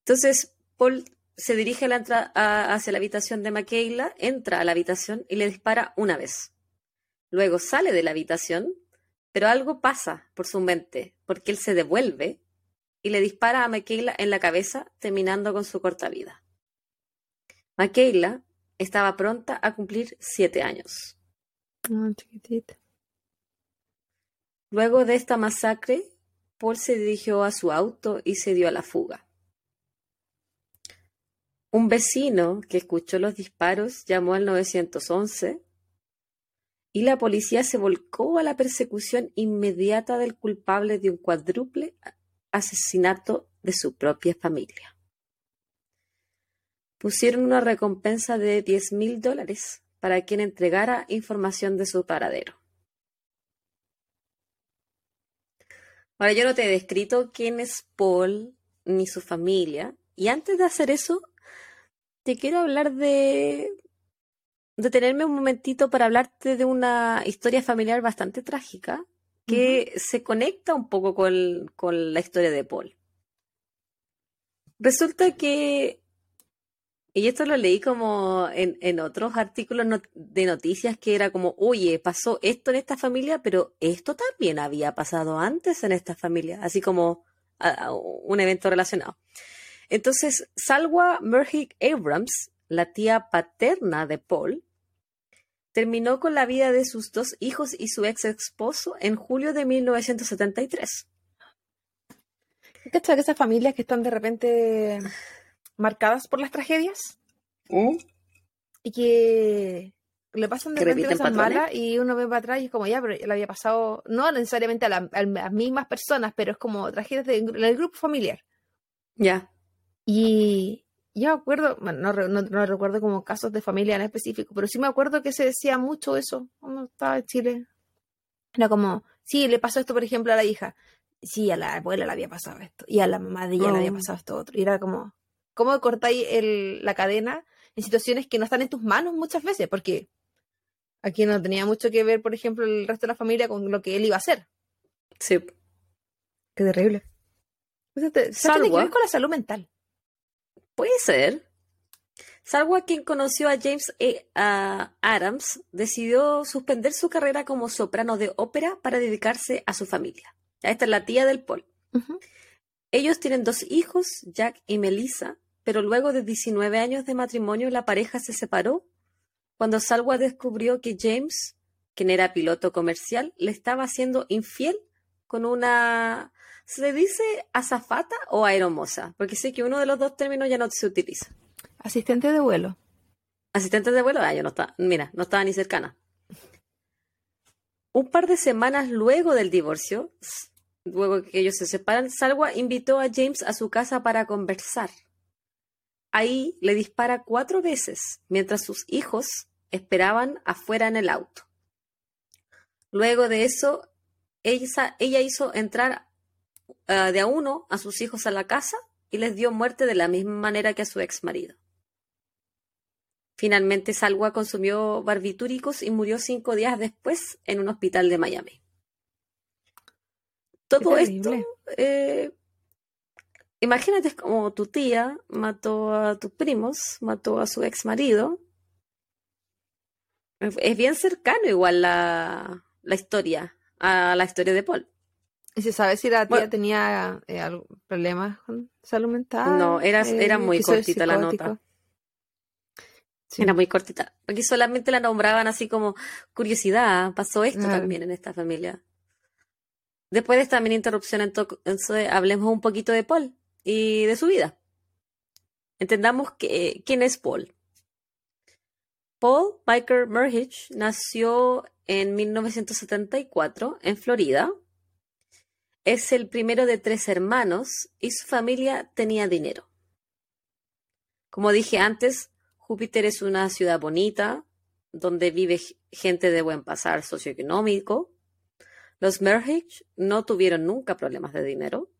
Entonces, Paul se dirige a la entra- a- hacia la habitación de Michaela, entra a la habitación y le dispara una vez. Luego sale de la habitación, pero algo pasa por su mente, porque él se devuelve y le dispara a Michaela en la cabeza, terminando con su corta vida. Michaela estaba pronta a cumplir siete años. Ah, chiquitita. Luego de esta masacre, Paul se dirigió a su auto y se dio a la fuga. Un vecino que escuchó los disparos llamó al 911 y la policía se volcó a la persecución inmediata del culpable de un cuádruple asesinato de su propia familia. Pusieron una recompensa de 10 mil dólares para quien entregara información de su paradero. Ahora, yo no te he descrito quién es Paul ni su familia. Y antes de hacer eso, te quiero hablar de detenerme un momentito para hablarte de una historia familiar bastante trágica que se conecta un poco con, con la historia de Paul. Resulta que, y esto lo leí como en, en otros artículos de noticias, que era como, oye, pasó esto en esta familia, pero esto también había pasado antes en esta familia, así como un evento relacionado. Entonces, Salwa Merhig Abrams, la tía paterna de Paul, terminó con la vida de sus dos hijos y su ex esposo en julio de 1973. ¿Cachai que esas familias que están de repente marcadas por las tragedias y que le pasan de ¿Que repente cosas patrones? malas y uno ve para atrás y es como ya, pero le había pasado, no necesariamente a, la- a las mismas personas, pero es como tragedias de- del grupo familiar. Ya. Y yo me acuerdo, bueno, no, no, no recuerdo como casos de familia en específico, pero sí me acuerdo que se decía mucho eso cuando estaba en Chile. Era como, sí, le pasó esto, por ejemplo, a la hija. Sí, a la abuela le había pasado esto. Y a la mamá de ella le había Oh. pasado esto otro. Y era como, ¿cómo cortáis el, la cadena en situaciones que no están en tus manos muchas veces? Porque aquí no tenía mucho que ver, por ejemplo, el resto de la familia con lo que él iba a hacer. Sí. Qué terrible. Te- eso tiene que ver con la salud mental. Puede ser. Salwa, quien conoció a James E. a Adams, decidió suspender su carrera como soprano de ópera para dedicarse a su familia. Esta es la tía del Paul. Ellos tienen dos hijos, Jack y Melissa, pero luego de 19 años de matrimonio la pareja se separó cuando Salwa descubrió que James, quien era piloto comercial, le estaba haciendo infiel con una... ¿Se dice azafata o aeromoza? Porque sé que uno de los dos términos ya no se utiliza. Asistente de vuelo. Asistente de vuelo, ah, yo no estaba, mira, no estaba ni cercana. Un par de semanas luego del divorcio, luego que ellos se separan, Salwa invitó a James a su casa para conversar. Ahí le dispara cuatro veces mientras sus hijos esperaban afuera en el auto. Luego de eso, ella, ella hizo entrar ah, de a uno a sus hijos a la casa y les dio muerte de la misma manera que a su ex marido. Finalmente, Salwa consumió barbitúricos y murió cinco días después en un hospital de Miami. Todo esto, eh, imagínate es como tu tía mató a tus primos, mató a su ex marido. Es bien cercano igual la, la historia a la historia de Paul. ¿Y se sabe si la tía Bueno. tenía eh, problemas con salud mental? No, era- era muy cortita la nota. Sí. Era muy cortita. Porque solamente la nombraban así como curiosidad. Pasó esto Claro. también en esta familia. Después de esta mini interrupción, ento- entonces hablemos un poquito de Paul y de su vida. Entendamos que, quién es Paul. Paul Michael Merhich nació en 1974 en Florida. Es el primero de tres hermanos y su familia tenía dinero. Como dije antes, Júpiter es una ciudad bonita, donde vive gente de buen pasar socioeconómico. Los Merhich no tuvieron nunca problemas de dinero.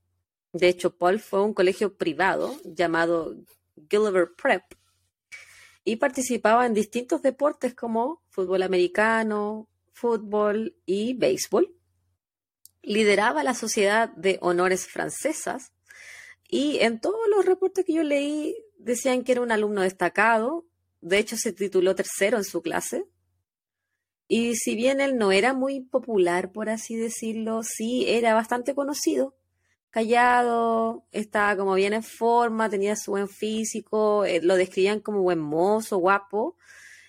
De hecho, Paul fue a un colegio privado llamado Gulliver Prep y participaba en distintos deportes como fútbol americano, fútbol y béisbol. Lideraba la Sociedad de Honores Francesas y en todos los reportes que yo leí decían que era un alumno destacado. De hecho, se tituló tercero en su clase. Y si bien él no era muy popular, por así decirlo, sí era bastante conocido. Callado, estaba como bien en forma, tenía su buen físico, eh, lo describían como buen mozo, guapo,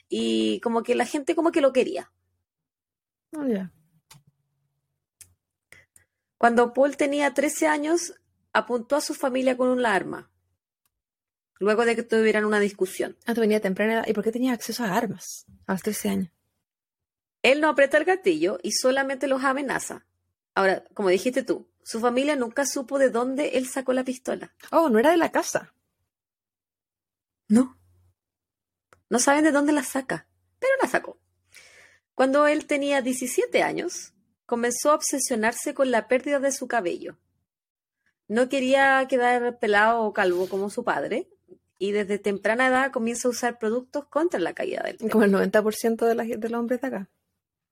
y como que la gente como que lo quería. Oh, ya. Cuando Paul tenía 13 años, apuntó a su familia con un arma, luego de que tuvieran una discusión. Ah, tú venía temprana. ¿Y por qué tenía acceso a armas a los 13 años? Él no aprieta el gatillo y solamente los amenaza. Ahora, como dijiste tú, su familia nunca supo de dónde él sacó la pistola. Oh, no era de la casa. No. No saben de dónde la saca, pero la sacó. Cuando él tenía 17 años, comenzó a obsesionarse con la pérdida de su cabello. No quería quedar pelado o calvo como su padre, y desde temprana edad comienza a usar productos contra la caída del pelo. Como el 90% de, la, de los hombres de acá.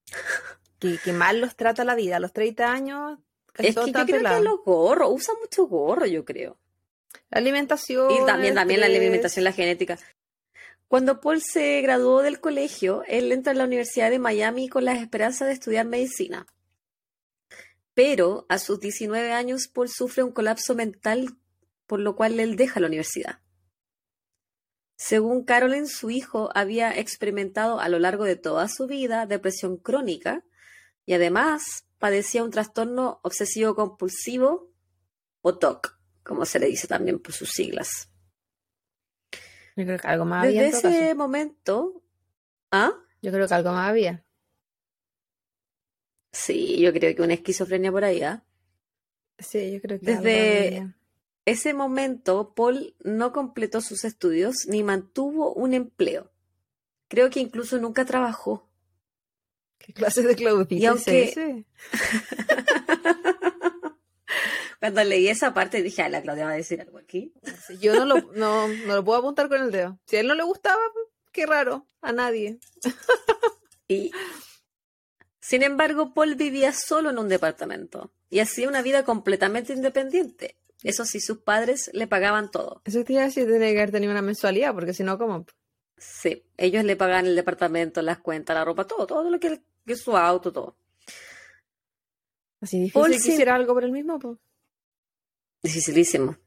que, que mal los trata la vida. A los 30 años, Es que yo creo pelado. que los gorros, usan mucho gorro, yo creo. La alimentación. Y también, también la alimentación, la genética. Cuando Paul se graduó del colegio, él entra a la Universidad de Miami con la esperanza de estudiar medicina. Pero a sus 19 años, Paul sufre un colapso mental, por lo cual él deja la universidad. Según Carolyn, su hijo había experimentado a lo largo de toda su vida depresión crónica y además padecía un trastorno obsesivo compulsivo o TOC, como se le dice también por sus siglas. Yo creo que algo más había. Desde en todo ese caso. momento, ¿ah? Yo creo que algo más había. Sí, yo creo que una esquizofrenia por ahí, ¿ah? Sí, yo creo que Desde- algo había. Ese momento, Paul no completó sus estudios ni mantuvo un empleo. Creo que incluso nunca trabajó. ¿Qué clase de Claudita Y es aunque- ese? Cuando leí esa parte dije, ah, la Claudia va a decir algo aquí. Yo no lo, no, no lo puedo apuntar con el dedo. Si a él no le gustaba, qué raro. A nadie. Y, sin embargo, Paul vivía solo en un departamento y hacía una vida completamente independiente. Eso sí, sus padres le pagaban todo. Eso te iba a decir, tiene que haber tenido una mensualidad, porque si no, ¿cómo? Sí, ellos le pagaban el departamento, las cuentas, la ropa, todo, todo lo que, es su auto, todo. Así difícil Paul que hiciera algo por él mismo, pues. Dificilísimo.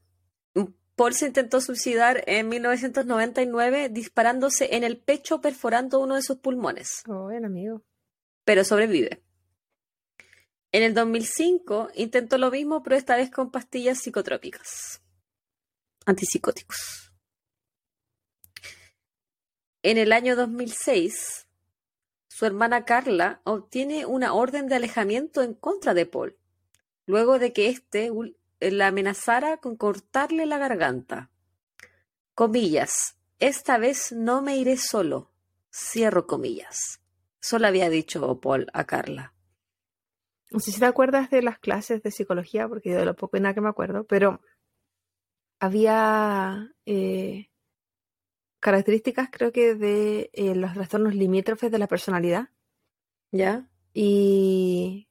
Paul se intentó suicidar en 1999 disparándose en el pecho perforando uno de sus pulmones, Oh, buen amigo. pero sobrevive. En el 2005 intentó lo mismo, pero esta vez con pastillas psicotrópicas, antipsicóticos. En el año 2006, su hermana Carla obtiene una orden de alejamiento en contra de Paul, luego de que éste la amenazara con cortarle la garganta. Comillas, esta vez no me iré solo. Cierro comillas. Solo había dicho Paul a Carla. No sé si te acuerdas de las clases de psicología, porque yo de lo poco y nada que me acuerdo, pero había eh, características, creo que, de eh, los trastornos limítrofes de la personalidad. ¿Ya? Y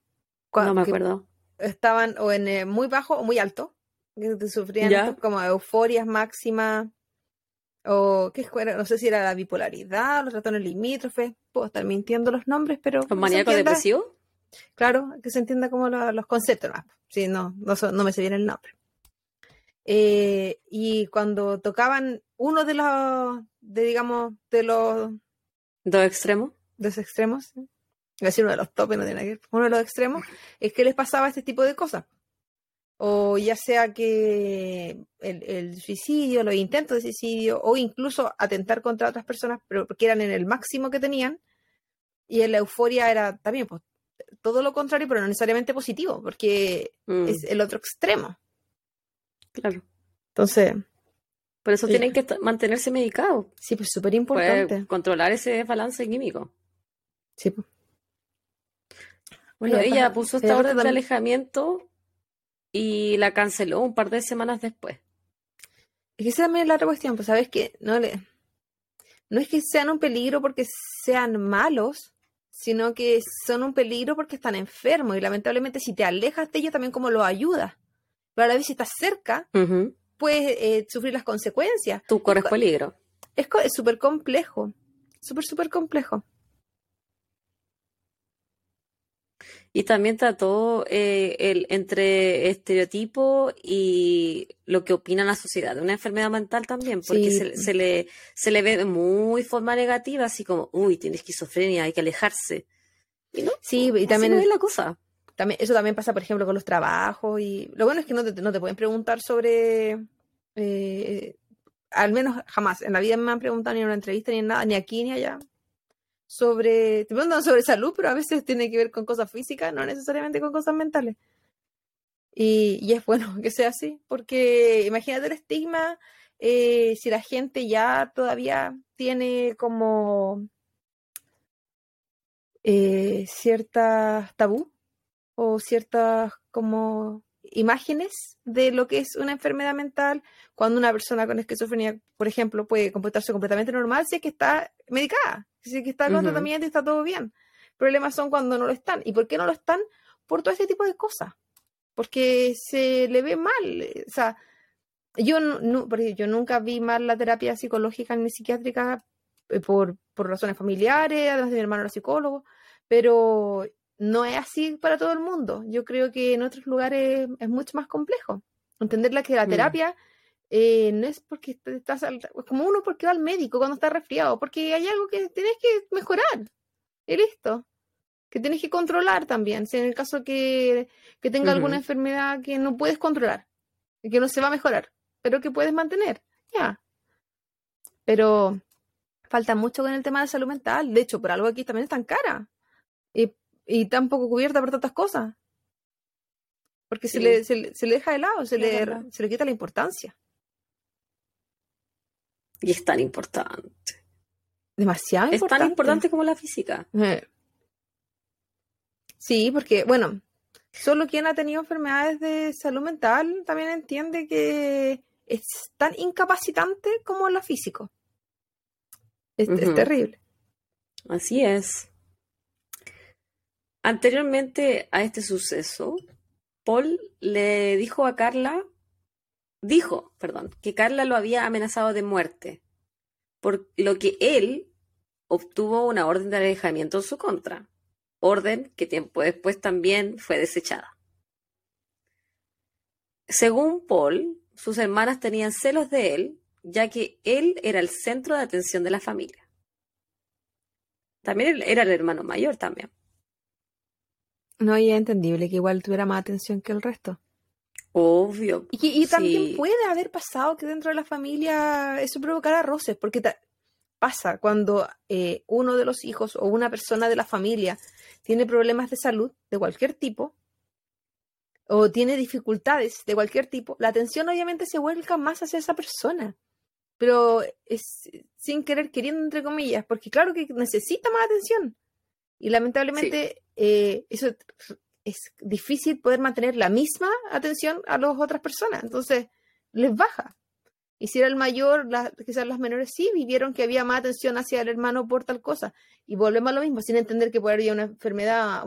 No me acuerdo. estaban o en eh, muy bajo o muy alto, que sufrían Ya. como euforias máximas, o qué no sé si era la bipolaridad, los trastornos limítrofes, puedo estar mintiendo los nombres, pero ¿Los se maníacos depresivos? Claro, que se entienda como lo- los conceptos. Sí, no, no, so- no me sé bien el nombre. Eh, y cuando tocaban uno de los, de, digamos, de los, ¿Dos extremos? de los extremos, iba a decir uno de los topes, no tiene que ver, uno de los extremos, es que les pasaba este tipo de cosas. O ya sea que el, el suicidio, los intentos de suicidio, o incluso atentar contra otras personas, pero porque eran en el máximo que tenían, y en la euforia era también pues, todo lo contrario, pero no necesariamente positivo, porque Mm, es el otro extremo. Claro. Entonces, Por eso tienen que mantenerse medicados. sí, pues súper importante. controlar ese balance químico. Sí, pues. Bueno, ella puso esta orden de alejamiento y la canceló un par de semanas después. Es que esa también es la otra cuestión, pues sabes que no le. no es que sean un peligro porque sean malos, sino que son un peligro porque están enfermos y lamentablemente si te alejas de ellos también como los ayudas. Pero a la vez si estás cerca, puedes eh, sufrir las consecuencias. Tú corres peligro. Es súper complejo, súper, súper complejo. Y también trató eh, el, entre estereotipo y lo que opina la sociedad de una enfermedad mental también, porque se, le, se le ve muy forma negativa, así como, uy, tiene esquizofrenia, hay que alejarse. Y no, sí, y también es la cosa. También, eso también pasa, por ejemplo, con los trabajos. Y lo bueno es que no te, no te pueden preguntar sobre. Eh, al menos jamás. En la vida me han preguntado ni en una entrevista ni en nada, ni aquí ni allá sobre, te preguntan sobre salud, pero a veces tiene que ver con cosas físicas, no necesariamente con cosas mentales. Y, es bueno que sea así, porque imagínate el estigma, eh, si la gente ya todavía tiene como eh, ciertas tabú o ciertas como imágenes de lo que es una enfermedad mental cuando una persona con esquizofrenia, por ejemplo, puede comportarse completamente normal si es que está medicada, si es que está con tratamiento y está todo bien. Problemas son cuando no lo están. ¿Y por qué no lo están? Por todo este tipo de cosas. Porque se le ve mal. O sea, yo, no, yo nunca vi mal la terapia psicológica ni psiquiátrica eh, por, por razones familiares, además de mi hermano era psicólogo, pero no es así para todo el mundo. Yo creo que en otros lugares es mucho más complejo. Entenderla que la mm. terapia eh, no es porque estás como uno porque va al médico cuando está resfriado, porque hay algo que tienes que mejorar. Y listo. Que tienes que controlar también. Si en el caso que, que tenga alguna enfermedad que no puedes controlar, que no se va a mejorar, pero que puedes mantener. Ya. Pero falta mucho con el tema de salud mental. De hecho, por algo aquí también es tan cara. Y y tampoco cubierta por tantas cosas. Porque se, le, se, le, deja de lado, se, le, se le quita la importancia. Y es tan importante. Demasiado es tan importante como la física. Eh. Sí, porque, bueno, solo quien ha tenido enfermedades de salud mental también entiende que es tan incapacitante como lo físico. es terrible. Así es. Anteriormente a este suceso, Paul le dijo a Carla, dijo, perdón, que Carla lo había amenazado de muerte, por lo que él obtuvo una orden de alejamiento en su contra, orden que tiempo después también fue desechada. Según Paul, sus hermanas tenían celos de él, ya que él era el centro de atención de la familia. También era el hermano mayor también. No, y es entendible que igual tuviera más atención que el resto. Obvio. Y, también puede haber pasado que dentro de la familia eso provocara roces, porque pasa cuando eh, uno de los hijos o una persona de la familia tiene problemas de salud de cualquier tipo o tiene dificultades de cualquier tipo, la atención obviamente se vuelca más hacia esa persona. Pero es sin querer queriendo, entre comillas, porque claro que necesita más atención. Y lamentablemente eh, eso es difícil poder mantener la misma atención a las otras personas. Entonces, les baja. Y si era el mayor, quizás las menores sí vivieron que había más atención hacia el hermano por tal cosa. Y volvemos a lo mismo, sin entender que puede haber una enfermedad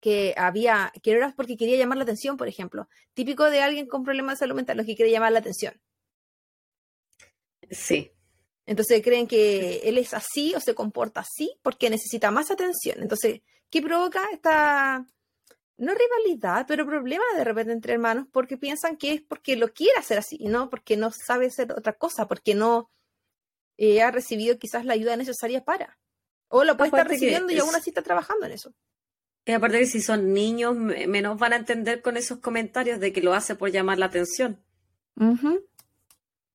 que había, que era porque quería llamar la atención, por ejemplo. Típico de alguien con problemas de salud mental, los que quiere llamar la atención. Sí. Entonces creen que él es así o se comporta así porque necesita más atención. Entonces, ¿qué provoca esta, no rivalidad, pero problema de repente entre hermanos porque piensan que es porque lo quiere hacer así, no porque no sabe hacer otra cosa, porque no eh, ha recibido quizás la ayuda necesaria para. O lo puede estar recibiendo y aún así está trabajando en eso. Y aparte que si son niños, menos van a entender con esos comentarios de que lo hace por llamar la atención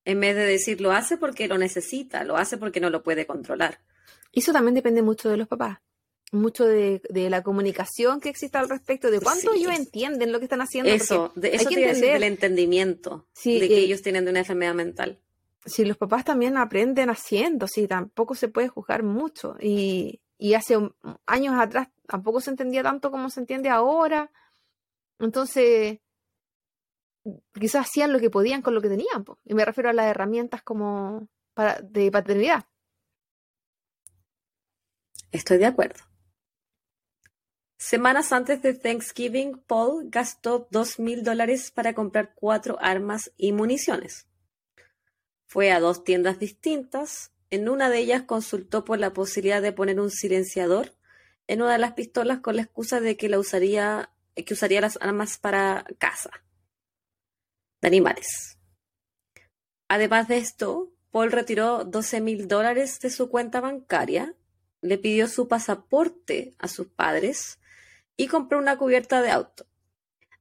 en vez de decir lo hace porque lo necesita, lo hace porque no lo puede controlar. Eso también depende mucho de los papás, mucho de, la comunicación que existe al respecto, de cuánto ellos entienden lo que están haciendo. Eso, de eso tiene que del entendimiento de que eh, ellos tienen de una enfermedad mental. Si los papás también aprenden haciendo, sí, tampoco se puede juzgar mucho. Y, y hace años atrás tampoco se entendía tanto como se entiende ahora. Entonces, quizás hacían lo que podían con lo que tenían. Y me refiero a las herramientas como para, de paternidad. Estoy de acuerdo. Semanas antes de Thanksgiving, Paul gastó dos mil dólares para comprar cuatro armas y municiones. Fue a dos tiendas distintas. En una de ellas consultó por la posibilidad de poner un silenciador en una de las pistolas con la excusa de que la usaría, que usaría las armas para caza animales. Además de esto, Paul retiró 12 mil dólares de su cuenta bancaria, le pidió su pasaporte a sus padres y compró una cubierta de auto.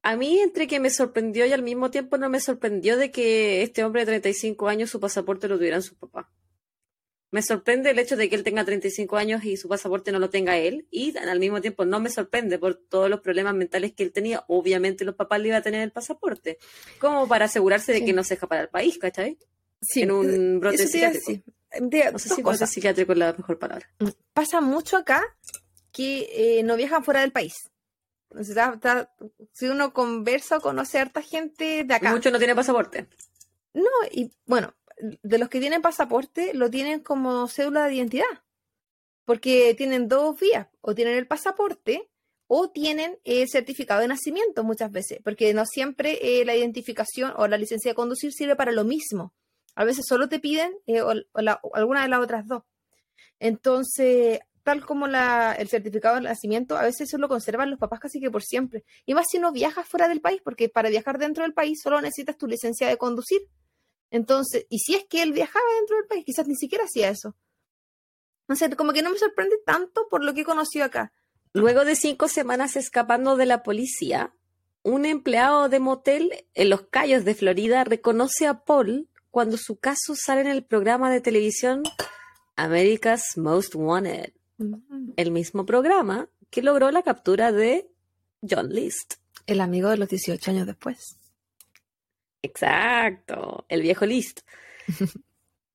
A mí, entre que me sorprendió y al mismo tiempo no me sorprendió de que este hombre de 35 años su pasaporte lo tuvieran su papá. Me sorprende el hecho de que él tenga 35 años y su pasaporte no lo tenga él, y al mismo tiempo no me sorprende por todos los problemas mentales que él tenía. Obviamente los papás le iban a tener el pasaporte, como para asegurarse de que no se escapa del país, ¿cachai? Sí, en un brote psiquiátrico. no sé si brote psiquiátrico es la mejor palabra. Mm, pasa mucho acá que eh, no viajan fuera del país. si uno conversa o conoce a harta gente de acá. Mucho no tiene pasaporte. No, y bueno, de los que tienen pasaporte lo tienen como cédula de identidad. Porque tienen dos vías, o tienen el pasaporte o tienen el certificado de nacimiento muchas veces, porque no siempre eh, la identificación o la licencia de conducir sirve para lo mismo. A veces solo te piden eh, alguna de las otras dos. Entonces, tal como la, el certificado de nacimiento, a veces eso lo conservan los papás casi que por siempre. Y más si no viajas fuera del país, porque para viajar dentro del país solo necesitas tu licencia de conducir entonces, y si es que él viajaba dentro del país, quizás ni siquiera hacía eso. No sé, como que no me sorprende tanto por lo que he conocido acá. Luego de cinco semanas escapando de la policía, un empleado de motel en Los Cayos de Florida reconoce a Paul cuando su caso sale en el programa de televisión America's Most Wanted, mm. el mismo programa que logró la captura de John List. El amigo de los 18 años después. Exacto, el viejo List.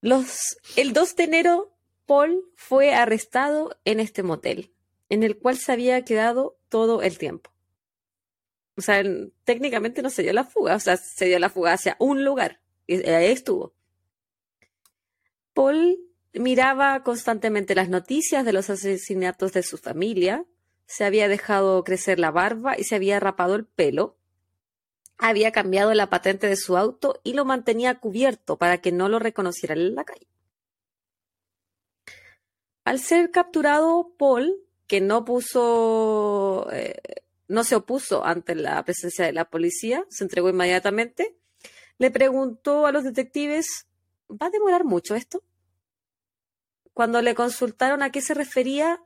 Los, el 2 de enero, Paul fue arrestado en este motel, en el cual se había quedado todo el tiempo. O sea, técnicamente no se dio la fuga, o sea, se dio la fuga hacia un lugar, y ahí estuvo. Paul miraba constantemente las noticias de los asesinatos de su familia, se había dejado crecer la barba y se había rapado el pelo, había cambiado la patente de su auto y lo mantenía cubierto para que no lo reconocieran en la calle. Al ser capturado, Paul, que no puso, eh, no se opuso ante la presencia de la policía, se entregó inmediatamente, le preguntó a los detectives, ¿va a demorar mucho esto? Cuando le consultaron a qué se refería,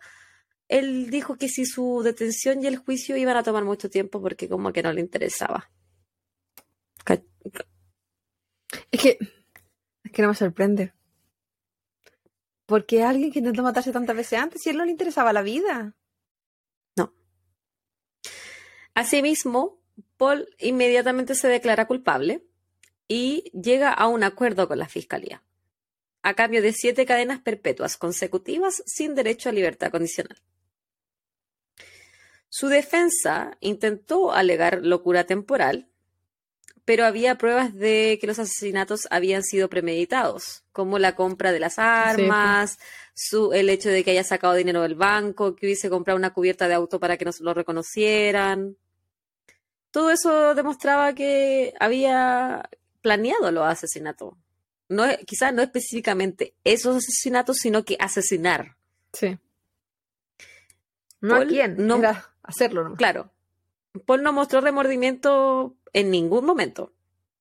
él dijo que si su detención y el juicio iban a tomar mucho tiempo porque como que no le interesaba. Es que, es que no me sorprende. Porque alguien que intentó matarse tantas veces antes y a él no le interesaba la vida. No. Asimismo, Paul inmediatamente se declara culpable y llega a un acuerdo con la fiscalía, a cambio de siete cadenas perpetuas consecutivas sin derecho a libertad condicional. Su defensa intentó alegar locura temporal, pero había pruebas de que los asesinatos habían sido premeditados, como la compra de las armas, su, el hecho de que haya sacado dinero del banco, que hubiese comprado una cubierta de auto para que no lo reconocieran. Todo eso demostraba que había planeado los asesinatos. No, quizás no específicamente esos asesinatos, sino que asesinar. Sí. No a quién, no, era hacerlo. ¿no? Claro. Paul no mostró remordimiento en ningún momento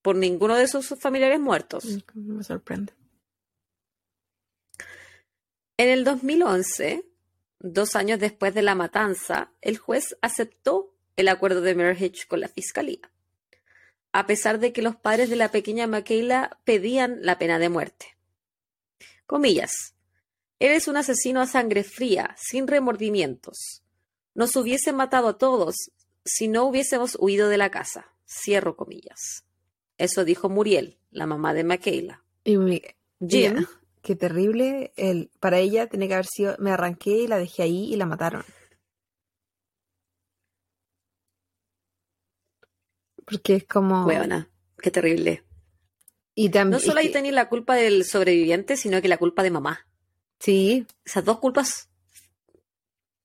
por ninguno de sus familiares muertos. Mm, me sorprende. En el 2011, dos años después de la matanza, el juez aceptó el acuerdo de marriage con la fiscalía, a pesar de que los padres de la pequeña Michaela pedían la pena de muerte. Comillas. Eres un asesino a sangre fría, sin remordimientos. Nos hubiese matado a todos si no hubiésemos huido de la casa. Cierro comillas. Eso dijo Muriel, la mamá de Michaela. Y Jim, qué terrible. El, para ella tiene que haber sido, me arranqué y la dejé ahí y la mataron. Porque es como... Buena, qué terrible. Y también, no solo ahí tenía la culpa del sobreviviente, sino que la culpa de mamá. Sí. Esas dos culpas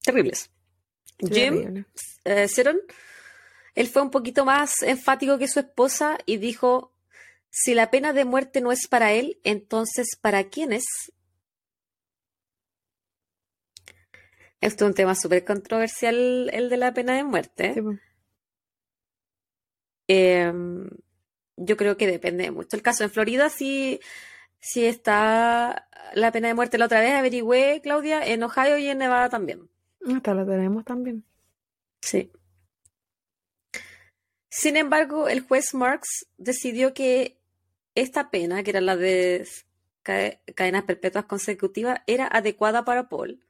terribles. Jim eh, él fue un poquito más enfático que su esposa y dijo, si la pena de muerte no es para él, entonces ¿para quién es? Esto es un tema súper controversial, el de la pena de muerte. Em, yo creo que depende mucho. El caso en Florida sí, sí está la pena de muerte. La otra vez averigüé, Claudia, en Ohio y en Nevada también. Hasta la tenemos también. Sí. Sin embargo, el juez Marks decidió que esta pena, que era la de cadenas perpetuas consecutivas, era adecuada para Paul,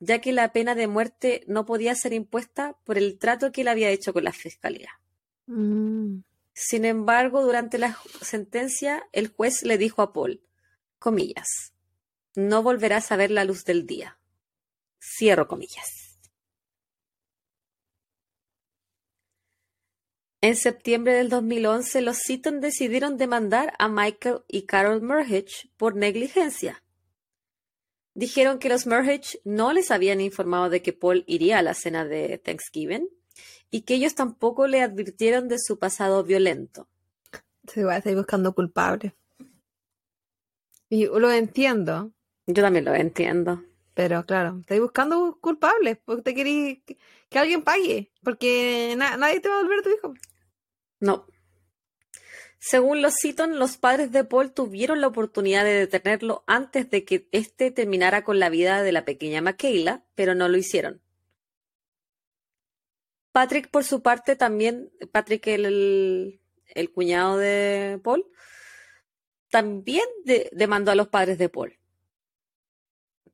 ya que la pena de muerte no podía ser impuesta por el trato que él había hecho con la fiscalía. Mm. Sin embargo, durante la sentencia, el juez le dijo a Paul, comillas, no volverás a ver la luz del día. Cierro comillas. En septiembre del 2011, los Seaton decidieron demandar a Michael y Carol Murhitch por negligencia. Dijeron que los Murhitch no les habían informado de que Paul iría a la cena de Thanksgiving y que ellos tampoco le advirtieron de su pasado violento. Se va a estar buscando culpable. Y lo entiendo. Yo también lo entiendo. Pero claro, estáis buscando culpables porque te queréis que, alguien pague, porque nadie te va a volver a tu hijo. No. Según los Seaton, los padres de Paul tuvieron la oportunidad de detenerlo antes de que éste terminara con la vida de la pequeña Michaela, pero no lo hicieron. Patrick, por su parte, también, Patrick, el, el cuñado de Paul, también demandó a los padres de Paul.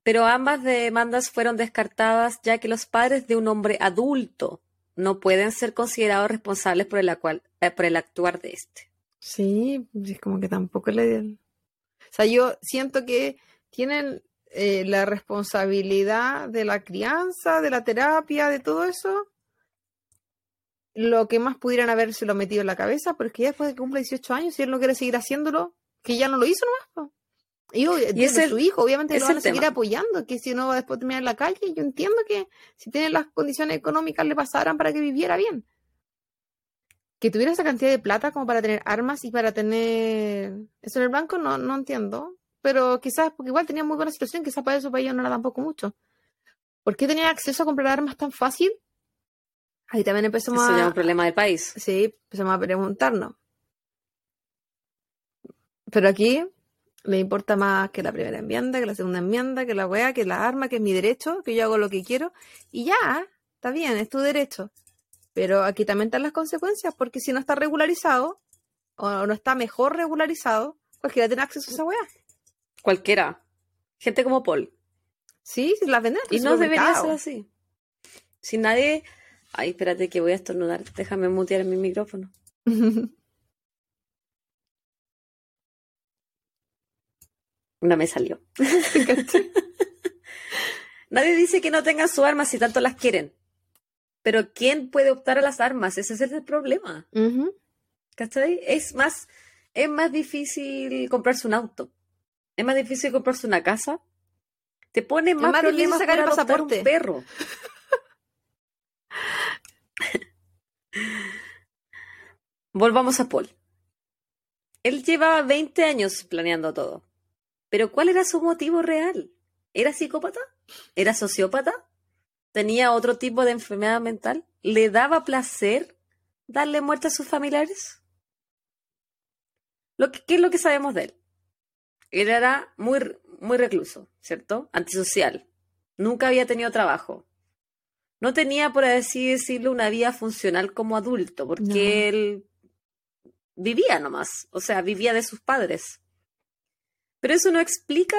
Pero ambas demandas fueron descartadas ya que los padres de un hombre adulto no pueden ser considerados responsables por el, eh, por el actuar de este. Sí, es como que tampoco le... O sea, yo siento que tienen eh, la responsabilidad de la crianza, de la terapia, de todo eso. Lo que más pudieran haberse lo metido en la cabeza, pero es que ya después de que cumple 18 años, si él no quiere seguir haciéndolo, que ya no lo hizo nomás. Y, es su hijo, obviamente lo van a seguir apoyando, que si no va después terminar en la calle, yo entiendo que si tiene las condiciones económicas le pasaran para que viviera bien. Que tuviera esa cantidad de plata como para tener armas y para tener eso en el banco, no, no entiendo. Pero quizás, porque igual tenía muy buena situación, quizás para eso para ellos no era tampoco mucho. ¿Por qué tenía acceso a comprar armas tan fácil? Ahí también empezamos Eso a... un problema del país. Sí, empezamos a preguntarnos. Pero aquí me importa más que la primera enmienda, que la segunda enmienda, que la weá, que la arma, que es mi derecho, que yo hago lo que quiero. Y ya, está bien, es tu derecho. Pero aquí también están las consecuencias, porque si no está regularizado, o no está mejor regularizado, cualquiera tiene acceso a esa weá. Cualquiera. Gente como Paul. Sí, las venden. Y no debería ser así. Si nadie. Ay, espérate que voy a estornudar. Déjame mutear mi micrófono. Una me salió. Nadie dice que no tengan su arma si tanto las quieren. Pero ¿quién puede optar a las armas? Ese es el problema. ¿Cachai? Es más, es más difícil comprarse un auto. Es más difícil comprarse una casa. Te pone más, problemas sacar el pasaporte. un perro. Volvamos a Paul. Él llevaba 20 años planeando todo. Pero ¿cuál era su motivo real? ¿Era psicópata? ¿Era sociópata? ¿Tenía otro tipo de enfermedad mental? ¿Le daba placer darle muerte a sus familiares? Lo ¿Qué es lo que sabemos de él? Él era muy, muy recluso, ¿cierto? Antisocial. Nunca había tenido trabajo. No tenía, por así decirlo, una vida funcional como adulto, porque él vivía nomás, o sea, vivía de sus padres. Pero eso no explica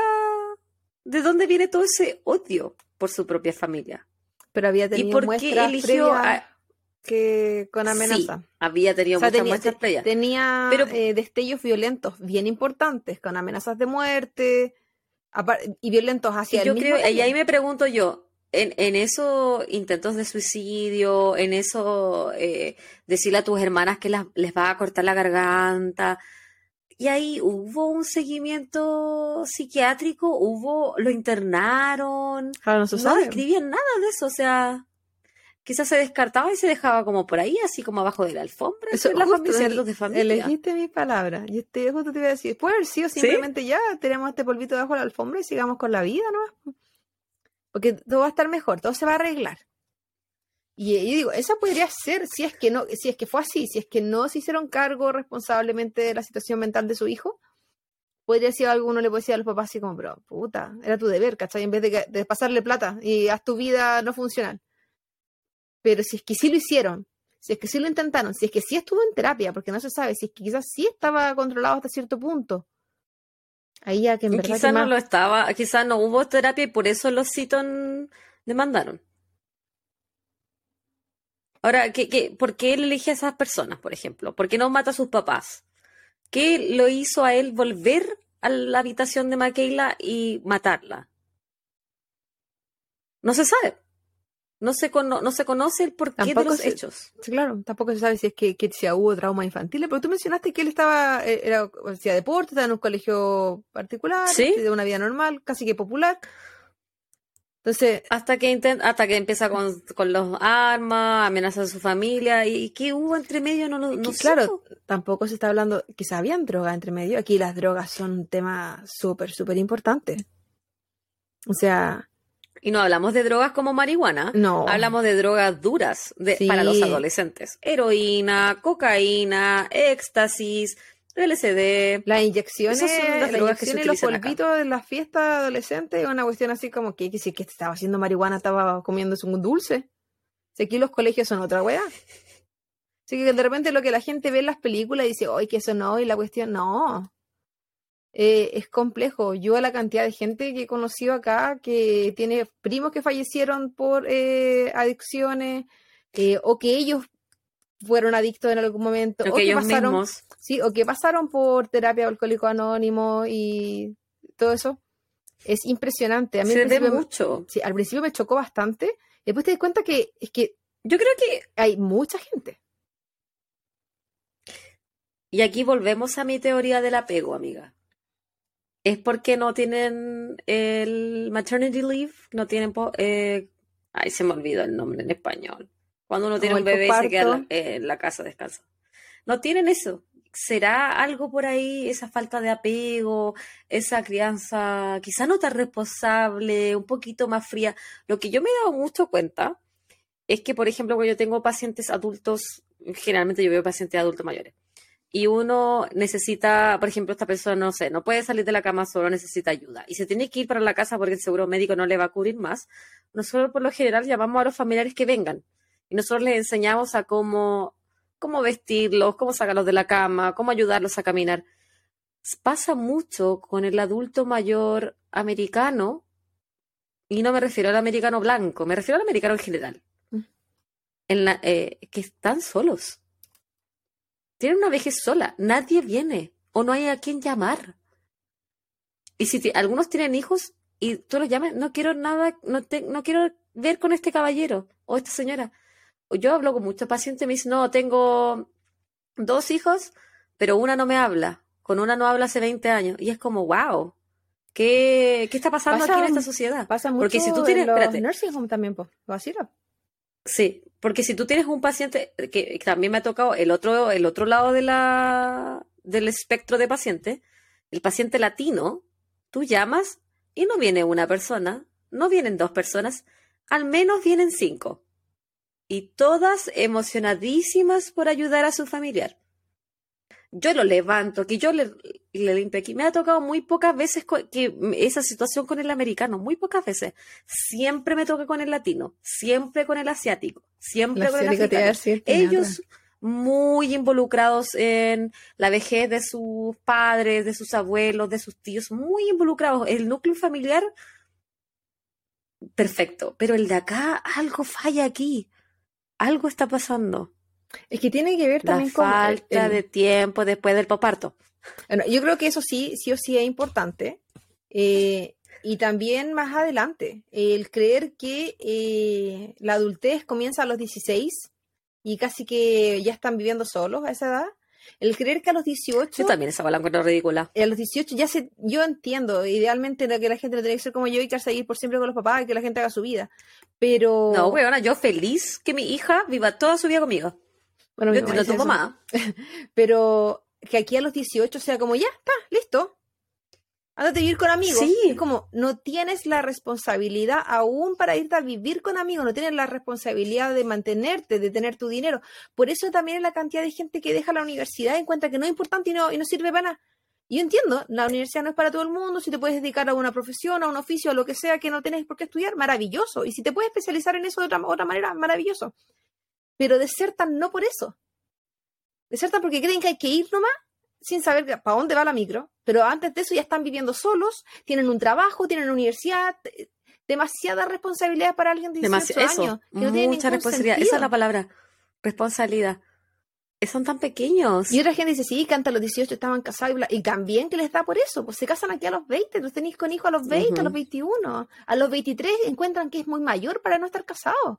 de dónde viene todo ese odio por su propia familia. Pero había tenido ¿Y por qué eligió que con amenaza. había tenido muchas muestras previas. Tenía eh, destellos violentos bien importantes, con amenazas de muerte y violentos hacia yo creo, Y ahí me pregunto yo, en, en esos intentos de suicidio, en eso eh, decirle a tus hermanas que les va a cortar la garganta, Y ahí hubo un seguimiento psiquiátrico, hubo, lo internaron. Claro, no se escribían nada de eso, o sea, quizás se descartaba y se dejaba como por ahí, así como abajo de la alfombra. Eso entre la familia, el- de familia. Elegiste mis palabras. Y este justo te iba a decir, puede haber sido simplemente ya, tenemos este polvito debajo de la alfombra y sigamos con la vida, ¿no? Porque todo va a estar mejor, todo se va a arreglar. Y yo digo, esa podría ser, si es que no, si es que fue así, si es que no se hicieron cargo responsablemente de la situación mental de su hijo, podría ser algo, uno le puede decir a los papás así como, pero puta, era tu deber, ¿cachai? En vez de, pasarle plata y haz tu vida no funcional. Pero si es que sí lo hicieron, si es que sí lo intentaron, si es que sí estuvo en terapia, porque no se sabe, si es que quizás sí estaba controlado hasta cierto punto. Ahí ya que en verdad quizás no más- lo estaba, quizás no hubo terapia y por eso los Citon demandaron. Ahora, ¿qué, qué, por qué él elige a esas personas, por ejemplo? ¿Por qué no mata a sus papás? ¿Qué lo hizo a él volver a la habitación de Michaela y matarla? No se sabe. No se, cono- no se conoce el porqué de Tampoco los se- hechos. Sí, claro, tampoco se sabe si es que, que si hubo traumas infantiles, pero tú mencionaste que él estaba, eh, era, hacía deporte, estaba en un colegio particular, Sí. de una vida normal, casi que popular. Entonces, Hasta que, inten- hasta que empieza con, con los armas, amenaza a su familia. ¿Y qué hubo entre medio? No, lo- no sé, claro, po. tampoco se está hablando, quizás habían drogas entre medio. Aquí las drogas son un tema súper, súper importante. O sea, Y no hablamos de drogas como marihuana. no. Hablamos de drogas duras de- Sí. para los adolescentes. Heroína, cocaína, éxtasis, LSD. Las inyecciones, las drogas que se los utilizan acá. polvitos de las fiestas adolescentes es una cuestión así como que, que si que estaba haciendo marihuana estaba comiéndose un dulce. Si aquí los colegios son otra weá. Así que de repente lo que la gente ve en las películas y dice, ¡ay, que eso no! Y la cuestión, no. Eh, es complejo. Yo a la cantidad de gente que he conocido acá que tiene primos que fallecieron por eh, adicciones eh, o que ellos fueron adictos en algún momento o que pasaron mismos. Sí, o que pasaron por terapia alcohólico anónimo y todo eso. Es impresionante. A mí Se ve mucho. sí, al principio me chocó bastante. Después te das cuenta que es que Yo creo que, hay mucha gente. y aquí volvemos a mi teoría del apego, amiga. Es porque no tienen el maternity leave, no tienen, po- eh, ay, se me olvidó el nombre en español. Cuando uno tiene un bebé y se queda en la, eh, en la casa descansa. No tienen eso. ¿Será algo por ahí, esa falta de apego, esa crianza quizá no tan responsable, un poquito más fría? Lo que yo me he dado mucho cuenta es que, por ejemplo, cuando yo tengo pacientes adultos, generalmente yo veo pacientes adultos mayores, y uno necesita, por ejemplo, esta persona, no sé, no puede salir de la cama solo, necesita ayuda, y se tiene que ir para la casa porque el seguro médico no le va a cubrir más, nosotros por lo general llamamos a los familiares que vengan, y nosotros les enseñamos a cómo, cómo vestirlos, cómo sacarlos de la cama, cómo ayudarlos a caminar. Pasa mucho con el adulto mayor americano, y no me refiero al americano blanco, me refiero al americano en general, Mm. en la, eh, que están solos. Tienen una vejez sola, nadie viene o no hay a quien llamar. Y si algunos tienen hijos y tú los llamas, no quiero nada, no, te- no quiero ver con este caballero o esta señora. Yo hablo con muchos pacientes y me dicen, no, tengo dos hijos, pero una no me habla. Con una no habla hace 20 años. Y es como, wow, ¿qué, qué está pasando Pasa- aquí en esta sociedad? Pasa mucho Porque si tú tienes- en los espérate. nursing home también, pues. Sí, porque si tú tienes un paciente que, que también me ha tocado el otro, el otro lado de la, del espectro de paciente, el paciente latino, tú llamas y no viene una persona, no vienen dos personas, al menos vienen cinco. Y todas emocionadísimas por ayudar a su familiar. Yo lo levanto, que yo le, le limpio aquí. Me ha tocado muy pocas veces que esa situación con el americano, muy pocas veces. Siempre me toca con el latino, siempre con el asiático, siempre La con el asiática te iba a africano. decir, tenía Ellos muy involucrados en la vejez de sus padres, de sus abuelos, de sus tíos, muy involucrados. El núcleo familiar, perfecto. Pero el de acá, algo falla aquí. Algo está pasando. Es que tiene que ver La también con. el- falta el- de tiempo después del posparto. Bueno, yo creo que eso sí, sí o sí es importante. Eh, y también más adelante, el creer que eh, la adultez comienza a los 16 y casi que ya están viviendo solos a esa edad. El creer que a los 18... Yo también esa la encuentro ridícula. A los 18 ya se... Yo entiendo, idealmente que la gente tiene que ser como yo y que seguir por siempre con los papás y que la gente haga su vida. Pero... No, weona, yo feliz que mi hija viva toda su vida conmigo. Bueno, yo no tengo más. Pero que aquí a los 18 sea como, ya, está, listo. Ándate a vivir con amigos. Sí. Es como, no tienes la responsabilidad aún para irte a vivir con amigos, no tienes la responsabilidad de mantenerte, de tener tu dinero. Por eso también es la cantidad de gente que deja la universidad en cuenta que no es importante y no, y no sirve para nada. Yo entiendo, la universidad no es para todo el mundo, si te puedes dedicar a una profesión, a un oficio, a lo que sea que no tienes por qué estudiar, maravilloso. Y si te puedes especializar en eso de otra, otra manera, maravilloso. Pero desertan no por eso. Desertan porque creen que hay que ir nomás sin saber para dónde va la micro, pero antes de eso ya están viviendo solos, tienen un trabajo, tienen una universidad, demasiada responsabilidad para alguien de 18 años. mucha responsabilidad, esa es la palabra, responsabilidad. Son tan pequeños. Y otra gente dice, sí, canta a los 18, estaban casados y, también que les da por eso, pues se casan aquí a los 20, los tenéis con hijos a los 20, a los 21, a los 23 encuentran que es muy mayor para no estar casados.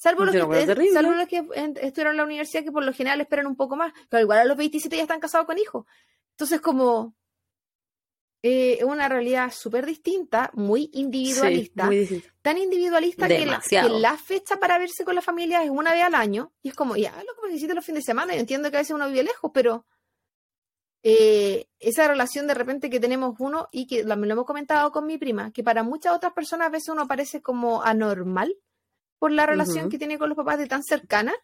Salvo los, que, los que estuvieron en la universidad, que por lo general esperan un poco más, pero igual a los 27 ya están casados con hijos. Entonces, como eh, es una realidad súper distinta, muy individualista, tan individualista que la, fecha para verse con la familia es una vez al año, y es como, ya, lo que necesito los fines de semana, yo entiendo que a veces uno vive lejos, pero eh, esa relación de repente que tenemos uno, y que lo, lo hemos comentado con mi prima, que para muchas otras personas a veces uno parece como anormal, por la relación que tiene con los papás de tan cercana.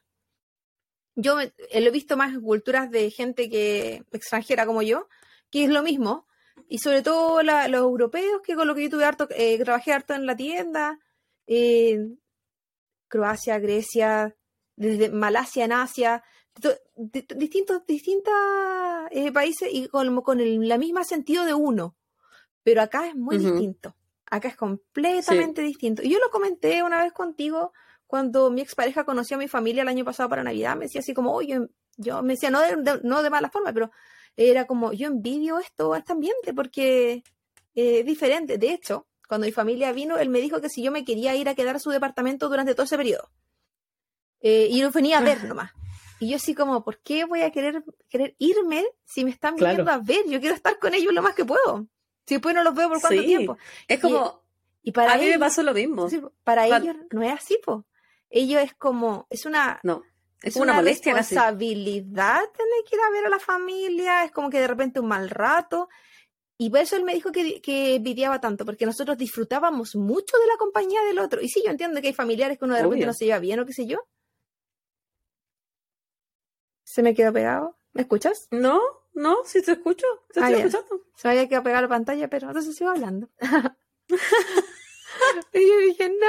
Yo eh, lo he visto más en culturas de gente que extranjera como yo, que es lo mismo. Y sobre todo los europeos, que con lo que yo tuve harto, eh, trabajé harto en la tienda, Croacia, Grecia, desde Malasia en Asia, distintos distintos eh, países y con, con el la misma sentido de uno. Pero acá es muy distinto. Acá es completamente distinto. Y yo lo comenté una vez contigo cuando mi expareja conoció a mi familia el año pasado para Navidad. Me decía así como, oye, yo me decía, no de, no de mala forma, pero era como, yo envidio esto, este ambiente, porque es diferente. De hecho, cuando mi familia vino, él me dijo que si yo me quería ir a quedar a su departamento durante todo ese periodo. Eh, y no venía a ver nomás. Y yo así como, ¿por qué voy a querer, querer irme si me están viniendo a ver? Yo quiero estar con ellos lo más que puedo. Si después no los veo por cuánto tiempo. Es como. Y, para a mí me pasó lo mismo. para ellos no es así, po. Ellos es como. Es una. No. Es, una, molestia responsabilidad tener que ir a ver a la familia. Es como que de repente un mal rato. Y por eso él me dijo que, que envidiaba tanto, porque nosotros disfrutábamos mucho de la compañía del otro. Y sí, yo entiendo que hay familiares que uno de repente no se lleva bien o qué sé yo. ¿Se me quedó pegado? ¿Me escuchas? No, no, si te escucho, te estoy ah, escuchando. Se había que pegar la pantalla, pero entonces sigo hablando. y yo dije, no.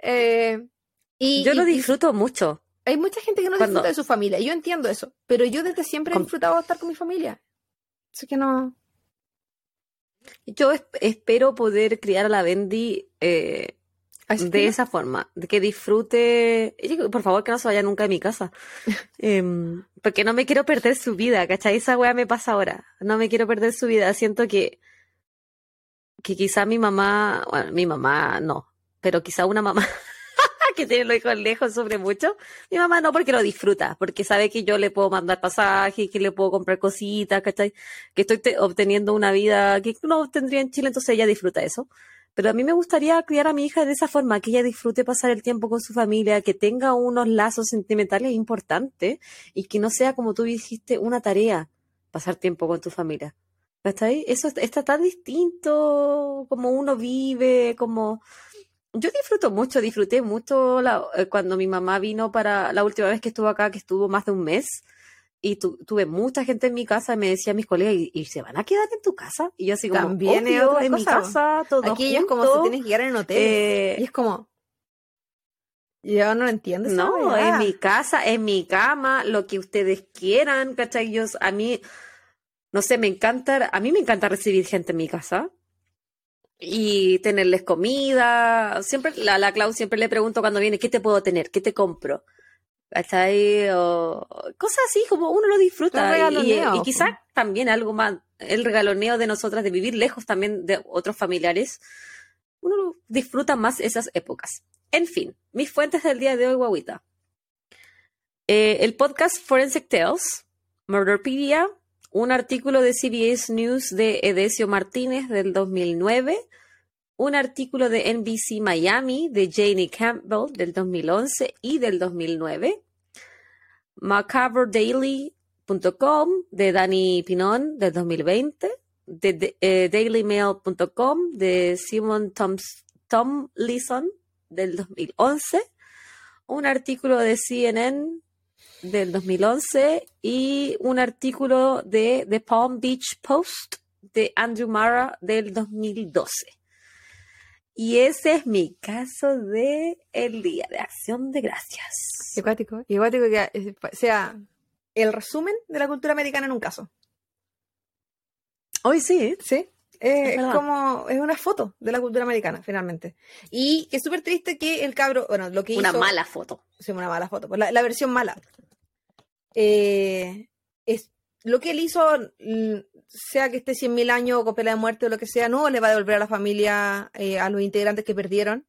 Eh, y, yo lo disfruto mucho. Hay mucha gente que no disfruta de su familia, yo entiendo eso, pero yo desde siempre he disfrutado estar con mi familia. Así que no. Yo espero poder criar a la Bendy eh, de esa forma, de que disfrute, por favor que no se vaya nunca de mi casa, em, porque no me quiero perder su vida, ¿cachai? Esa weá me pasa ahora, no me quiero perder su vida, siento que, que quizá mi mamá, bueno, mi mamá no, pero quizá una mamá que tiene los hijos lejos sufre mucho, mi mamá no porque lo disfruta, porque sabe que yo le puedo mandar pasajes, que le puedo comprar cositas, ¿cachai? Que estoy obteniendo una vida que no obtendría en Chile, entonces ella disfruta eso. Pero a mí me gustaría criar a mi hija de esa forma, que ella disfrute pasar el tiempo con su familia, que tenga unos lazos sentimentales importantes y que no sea, como tú dijiste, una tarea pasar tiempo con tu familia. ¿Está ahí? Eso está tan distinto como uno vive, como... Yo disfruto mucho, disfruté mucho eh, cuando mi mamá vino para la última vez que estuvo acá, que estuvo más de un mes y tuve mucha gente en mi casa y me decía mis colegas, ¿y, se van a quedar en tu casa? Y yo así como, También en mi casa, todo Aquí ellos como se tienen que quedar en hotel. Eh, y es como... Yo no lo entiendo. No, en mi casa, en mi cama, lo que ustedes quieran, ¿cachai? Yo, a mí, no sé, me encanta, a mí me encanta recibir gente en mi casa y tenerles comida. Siempre, la, la Clau siempre le pregunto cuando viene, ¿qué te puedo tener? ¿Qué te compro? ¿Cachai? O cosas así, como uno lo disfruta. Y, y quizás también algo más, el regaloneo de nosotras, de vivir lejos también de otros familiares, uno disfruta más esas épocas. En fin, mis fuentes del día de hoy, guaguita. Eh, el podcast Forensic Tales Murderpedia, un artículo de CBS News de Edesio Martínez del 2009, un artículo de NBC Miami de Janie Campbell del 2011 y del 2009, macabredaily.com de Danny Pinon del 2020, de, eh, dailymail.com de Simon Tomlinson del 2011, un artículo de CNN del 2011 y un artículo de The Palm Beach Post de Andrew Mara del 2012. Y ese es mi caso de el Día de Acción de Gracias. Iguático, iguático que eh, sea el resumen de la cultura americana en un caso. Hoy sí. Sí. Eh, es, como, es una foto de la cultura americana, finalmente. Y que es súper triste que el cabro, bueno, lo que hizo... Una mala foto. Sí, una mala foto. Pues la, la versión mala. Eh, es, lo que él hizo, sea que esté 100.000 años con pena de muerte o lo que sea, no le va a devolver a la familia, eh, a los integrantes que perdieron.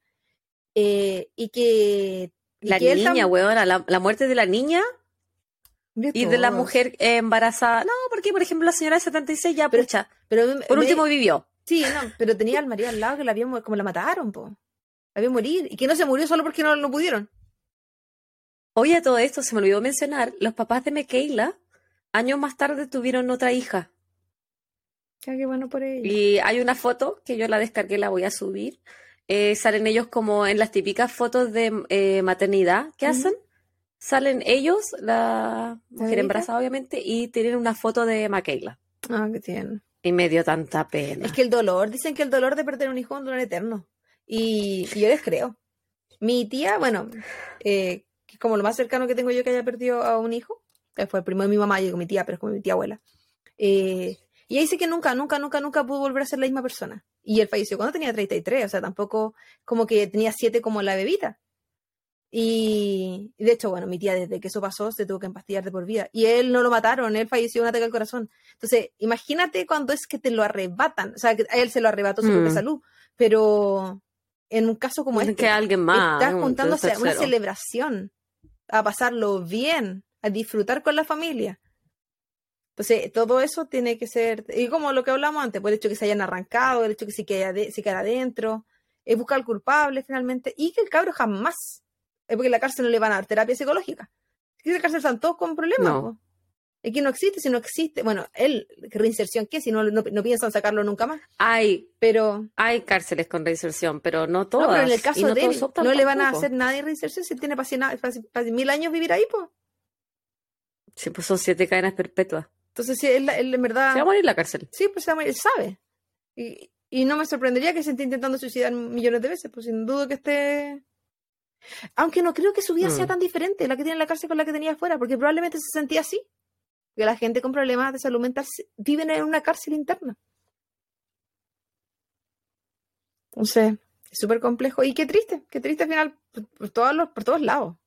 Eh, y que... la niña, weón, la, la, muerte de la niña y de la mujer embarazada. No, porque, por ejemplo, la señora de 76 ya, pero, pucha, pero por último vivió. Sí, no, pero tenía al marido al lado que la vio como la mataron, po. La vio morir. Y que no se murió solo porque no, no pudieron. Oye, todo esto se me olvidó mencionar. Los papás de Michaela, años más tarde, tuvieron otra hija. Ya, qué bueno por ella. Y hay una foto que yo la descargué, la voy a subir. Eh, salen ellos como en las típicas fotos de eh, maternidad que hacen. Salen ellos, la mujer embarazada obviamente, y tienen una foto de Michaela. Ah, que tienen. Y me dio tanta pena. Es que el dolor, dicen que el dolor de perder un hijo es un dolor eterno. Y, y yo les creo. Mi tía, bueno, eh, como lo más cercano que tengo yo que haya perdido a un hijo, fue el primo de mi mamá, y digo mi tía, pero es como mi tía abuela. Eh, y ahí sí que nunca, nunca, nunca, nunca pudo volver a ser la misma persona. Y él falleció cuando tenía 33, o sea, tampoco como que tenía 7 como la bebita. Y, de hecho, bueno, mi tía desde que eso pasó se tuvo que empastillar de por vida. Y él no lo mataron, él falleció de un ataque al corazón. Entonces, imagínate cuando es que te lo arrebatan. O sea, que a él se lo arrebató su propia mm. salud. Pero en un caso como este, que alguien más, estás juntándose a una celebración a pasarlo bien, a disfrutar con la familia. Entonces, todo eso tiene que ser, y como lo que hablamos antes, por el hecho que se hayan arrancado, el hecho que se quede, se queda adentro, es buscar al culpable finalmente, y que el cabro jamás, es porque en la cárcel no le van a dar terapia psicológica. Es que en la cárcel están todos con problemas. Es que no existe, si no existe, bueno, él, reinserción, ¿qué? Si no, no, piensan sacarlo nunca más. Hay, pero... Hay cárceles con reinserción, pero no todas. No, pero en el caso de él, no le van a hacer nada de reinserción si tiene casi, mil años vivir ahí, pues. Sí, pues son siete cadenas perpetuas. Entonces, sí, él, en verdad... Se va a morir la cárcel. Sí, pues se va a morir, él sabe. Y, y no me sorprendería que se esté intentando suicidar millones de veces, pues sin duda que esté... Aunque no creo que su vida sea mm. tan diferente la que tiene en la cárcel con la que tenía afuera, porque probablemente se sentía así que la gente con problemas de salud mental viven en una cárcel interna. Entonces, es súper complejo y qué triste, qué triste al final por, todos, los, por todos lados.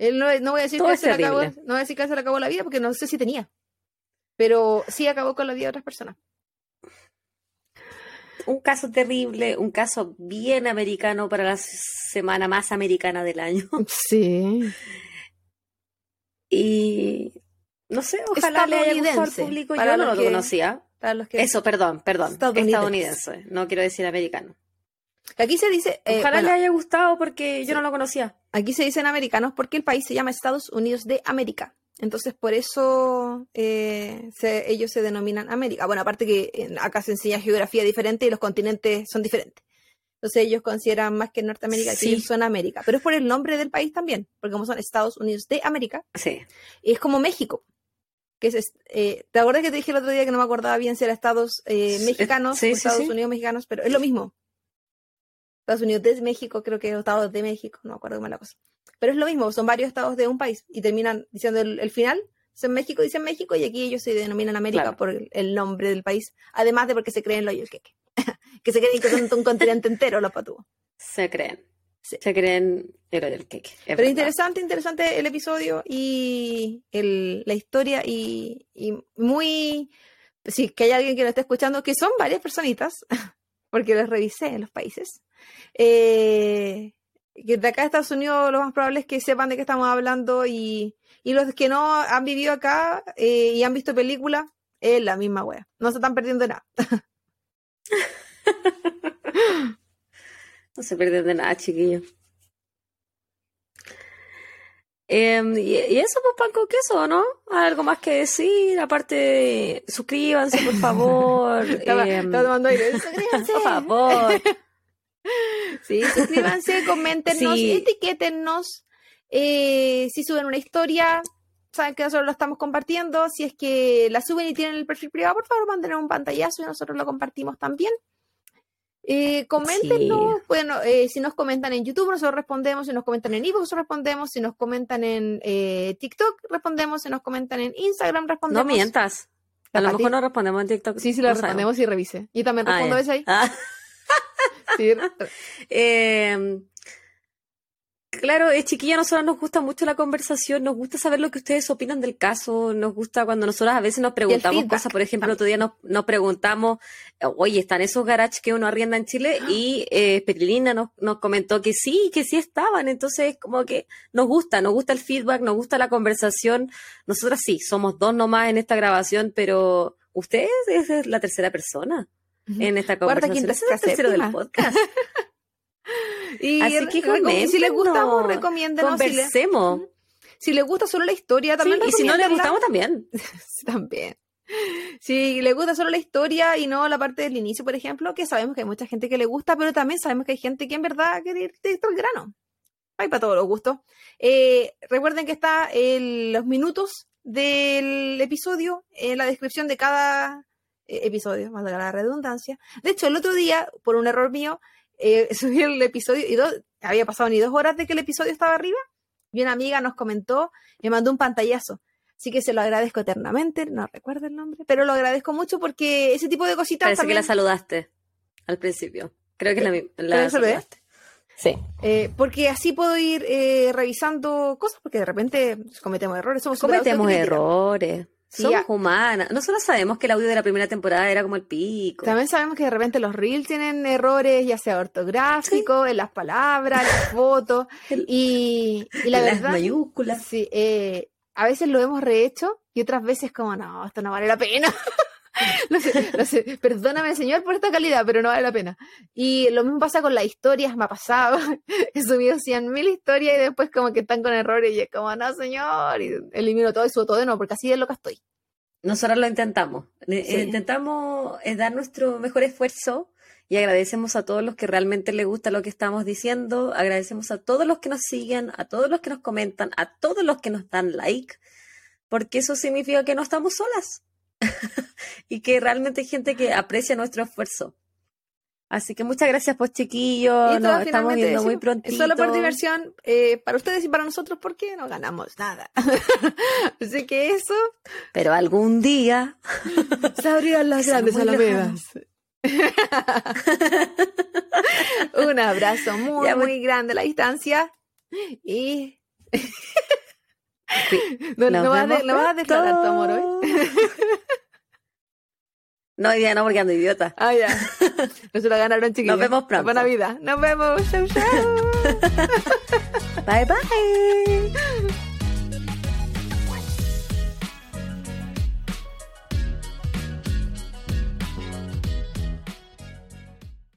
Él no, no, voy a decir que se le acabó, no voy a decir que se le acabó la vida porque no sé si tenía, pero sí acabó con la vida de otras personas. Un caso terrible, un caso bien americano para la semana más americana del año. Sí. Y no sé, ojalá le haya gustado al público. Yo no lo conocía. Eso, perdón, perdón. Estadounidense. No quiero decir americano. Aquí se dice. Eh, ojalá le haya gustado porque yo no lo conocía. Aquí se dicen americanos porque el país se llama Estados Unidos de América. Entonces, por eso eh, ellos se denominan América. Bueno, aparte que acá se enseña geografía diferente y los continentes son diferentes. Entonces ellos consideran más que Norteamérica que ellos son América. Pero es por el nombre del país también, porque como son Estados Unidos de América, sí. es como México que es, eh, ¿te acuerdas que te dije el otro día que no me acordaba bien si era Estados eh, mexicanos o Estados Unidos mexicanos? Pero es lo mismo. Estados Unidos de México, creo que Estados de México, no me acuerdo cómo es la cosa. Pero es lo mismo, son varios estados de un país y terminan diciendo el, final, son México, dicen México y aquí ellos se denominan América por el, nombre del país, además de porque se creen lo y el queque. que se creen que son un continente entero los patúos. Se creen. Se creen héroe del queque. Pero interesante, interesante el episodio y la historia y, muy... Sí, que hay alguien que lo esté escuchando, que son varias personitas, porque los revisé en los países. Eh, que de acá de Estados Unidos lo más probable es que sepan de qué estamos hablando y, y los que no han vivido acá eh, y han visto películas, es la misma wea. No se están perdiendo nada. no se pierden de nada, chiquillos. Em, y, eso, pues, pan con queso, ¿no? ¿Algo más que decir? Aparte, suscríbanse, por favor. Em, suscríbanse. Por favor. Sí, suscríbanse, coméntenos, etiquétennos. Eh, si suben una historia, saben que nosotros lo estamos compartiendo. Si es que la suben y tienen el perfil privado, por favor, manden un pantallazo y nosotros lo compartimos también. Eh, coméntenos, bueno, eh, si nos comentan en YouTube, nosotros respondemos, si nos comentan en nosotros respondemos, si nos comentan en eh, TikTok, respondemos, si nos comentan en Instagram, respondemos. No mientas. A lo mejor no respondemos en TikTok. Sí, sí, lo respondemos y revise. Y también ah, respondo eso ahí. Ah. Sí. eh, Claro, es chiquilla, a nosotros nos gusta mucho la conversación, nos gusta saber lo que ustedes opinan del caso, nos gusta cuando nosotros a veces nos preguntamos cosas, por ejemplo, otro día nos, nos preguntamos, oye, ¿están esos garages que uno arrienda en Chile? Y eh, Perilina nos, nos comentó que sí, que sí estaban, entonces como que nos gusta, nos gusta el feedback, nos gusta la conversación, nosotras sí, somos dos nomás en esta grabación, pero ustedes es la tercera persona en esta conversación, es el tercero del podcast. Y Así que si les gustamos, recomiéndenos. Conversemos. Si les, gusta solo la historia, también. y si no les gustamos, también. también. Si les gusta solo la historia y no la parte del inicio, por ejemplo, que sabemos que hay mucha gente que le gusta, pero también sabemos que hay gente que en verdad quiere ir directo al grano. Hay para todos los gustos. Eh, recuerden que está los minutos del episodio en la descripción de cada eh, episodio, más de la redundancia. De hecho, el otro día, por un error mío, eh, subí el episodio y dos, había pasado ni dos horas de que el episodio estaba arriba y una amiga nos comentó, me mandó un pantallazo. Así que se lo agradezco eternamente, no recuerdo el nombre, pero lo agradezco mucho porque ese tipo de cositas. Parece que la saludaste al principio. Creo que la, la saludaste. Sí. Eh, porque así puedo ir eh, revisando cosas, porque de repente cometemos errores. Somos cometemos errores. Somos humanas. Nosotros sabemos que el audio de la primera temporada era como el pico. También sabemos que de repente los reels tienen errores, ya sea ortográficos, en las palabras, las fotos. y, y, la verdad. Las mayúsculas. Sí, eh, a veces lo hemos rehecho y otras veces como, no, esto no vale la pena. no sé, perdóname señor por esta calidad, pero no vale la pena. Y lo mismo pasa con las historias, me ha pasado. He subido cien mil historias y después como que están con errores y es como, no señor, y elimino todo y subo todo de nuevo, porque así es lo que estoy. Nosotros lo intentamos. Intentamos eh, dar nuestro mejor esfuerzo y agradecemos a todos los que realmente les gusta lo que estamos diciendo. Agradecemos a todos los que nos siguen, a todos los que nos comentan, a todos los que nos dan like, porque eso significa que no estamos solas y que realmente hay gente que aprecia nuestro esfuerzo. Así que muchas gracias, pues chiquillos. Nos estamos viendo muy pronto. Solo por diversión, eh, para ustedes y para nosotros, porque no ganamos nada. Así que eso. Pero algún día se abrirán las grandes alamedas. Un abrazo muy, muy grande a la distancia. Y. no, no, vas a, declarar tu amor hoy. No, hoy día no, porque ando idiota. Ah, ya. No se lo ganaron, chiquillos. Nos vemos pronto. Buena vida. Nos vemos. Chau, chau. bye, bye.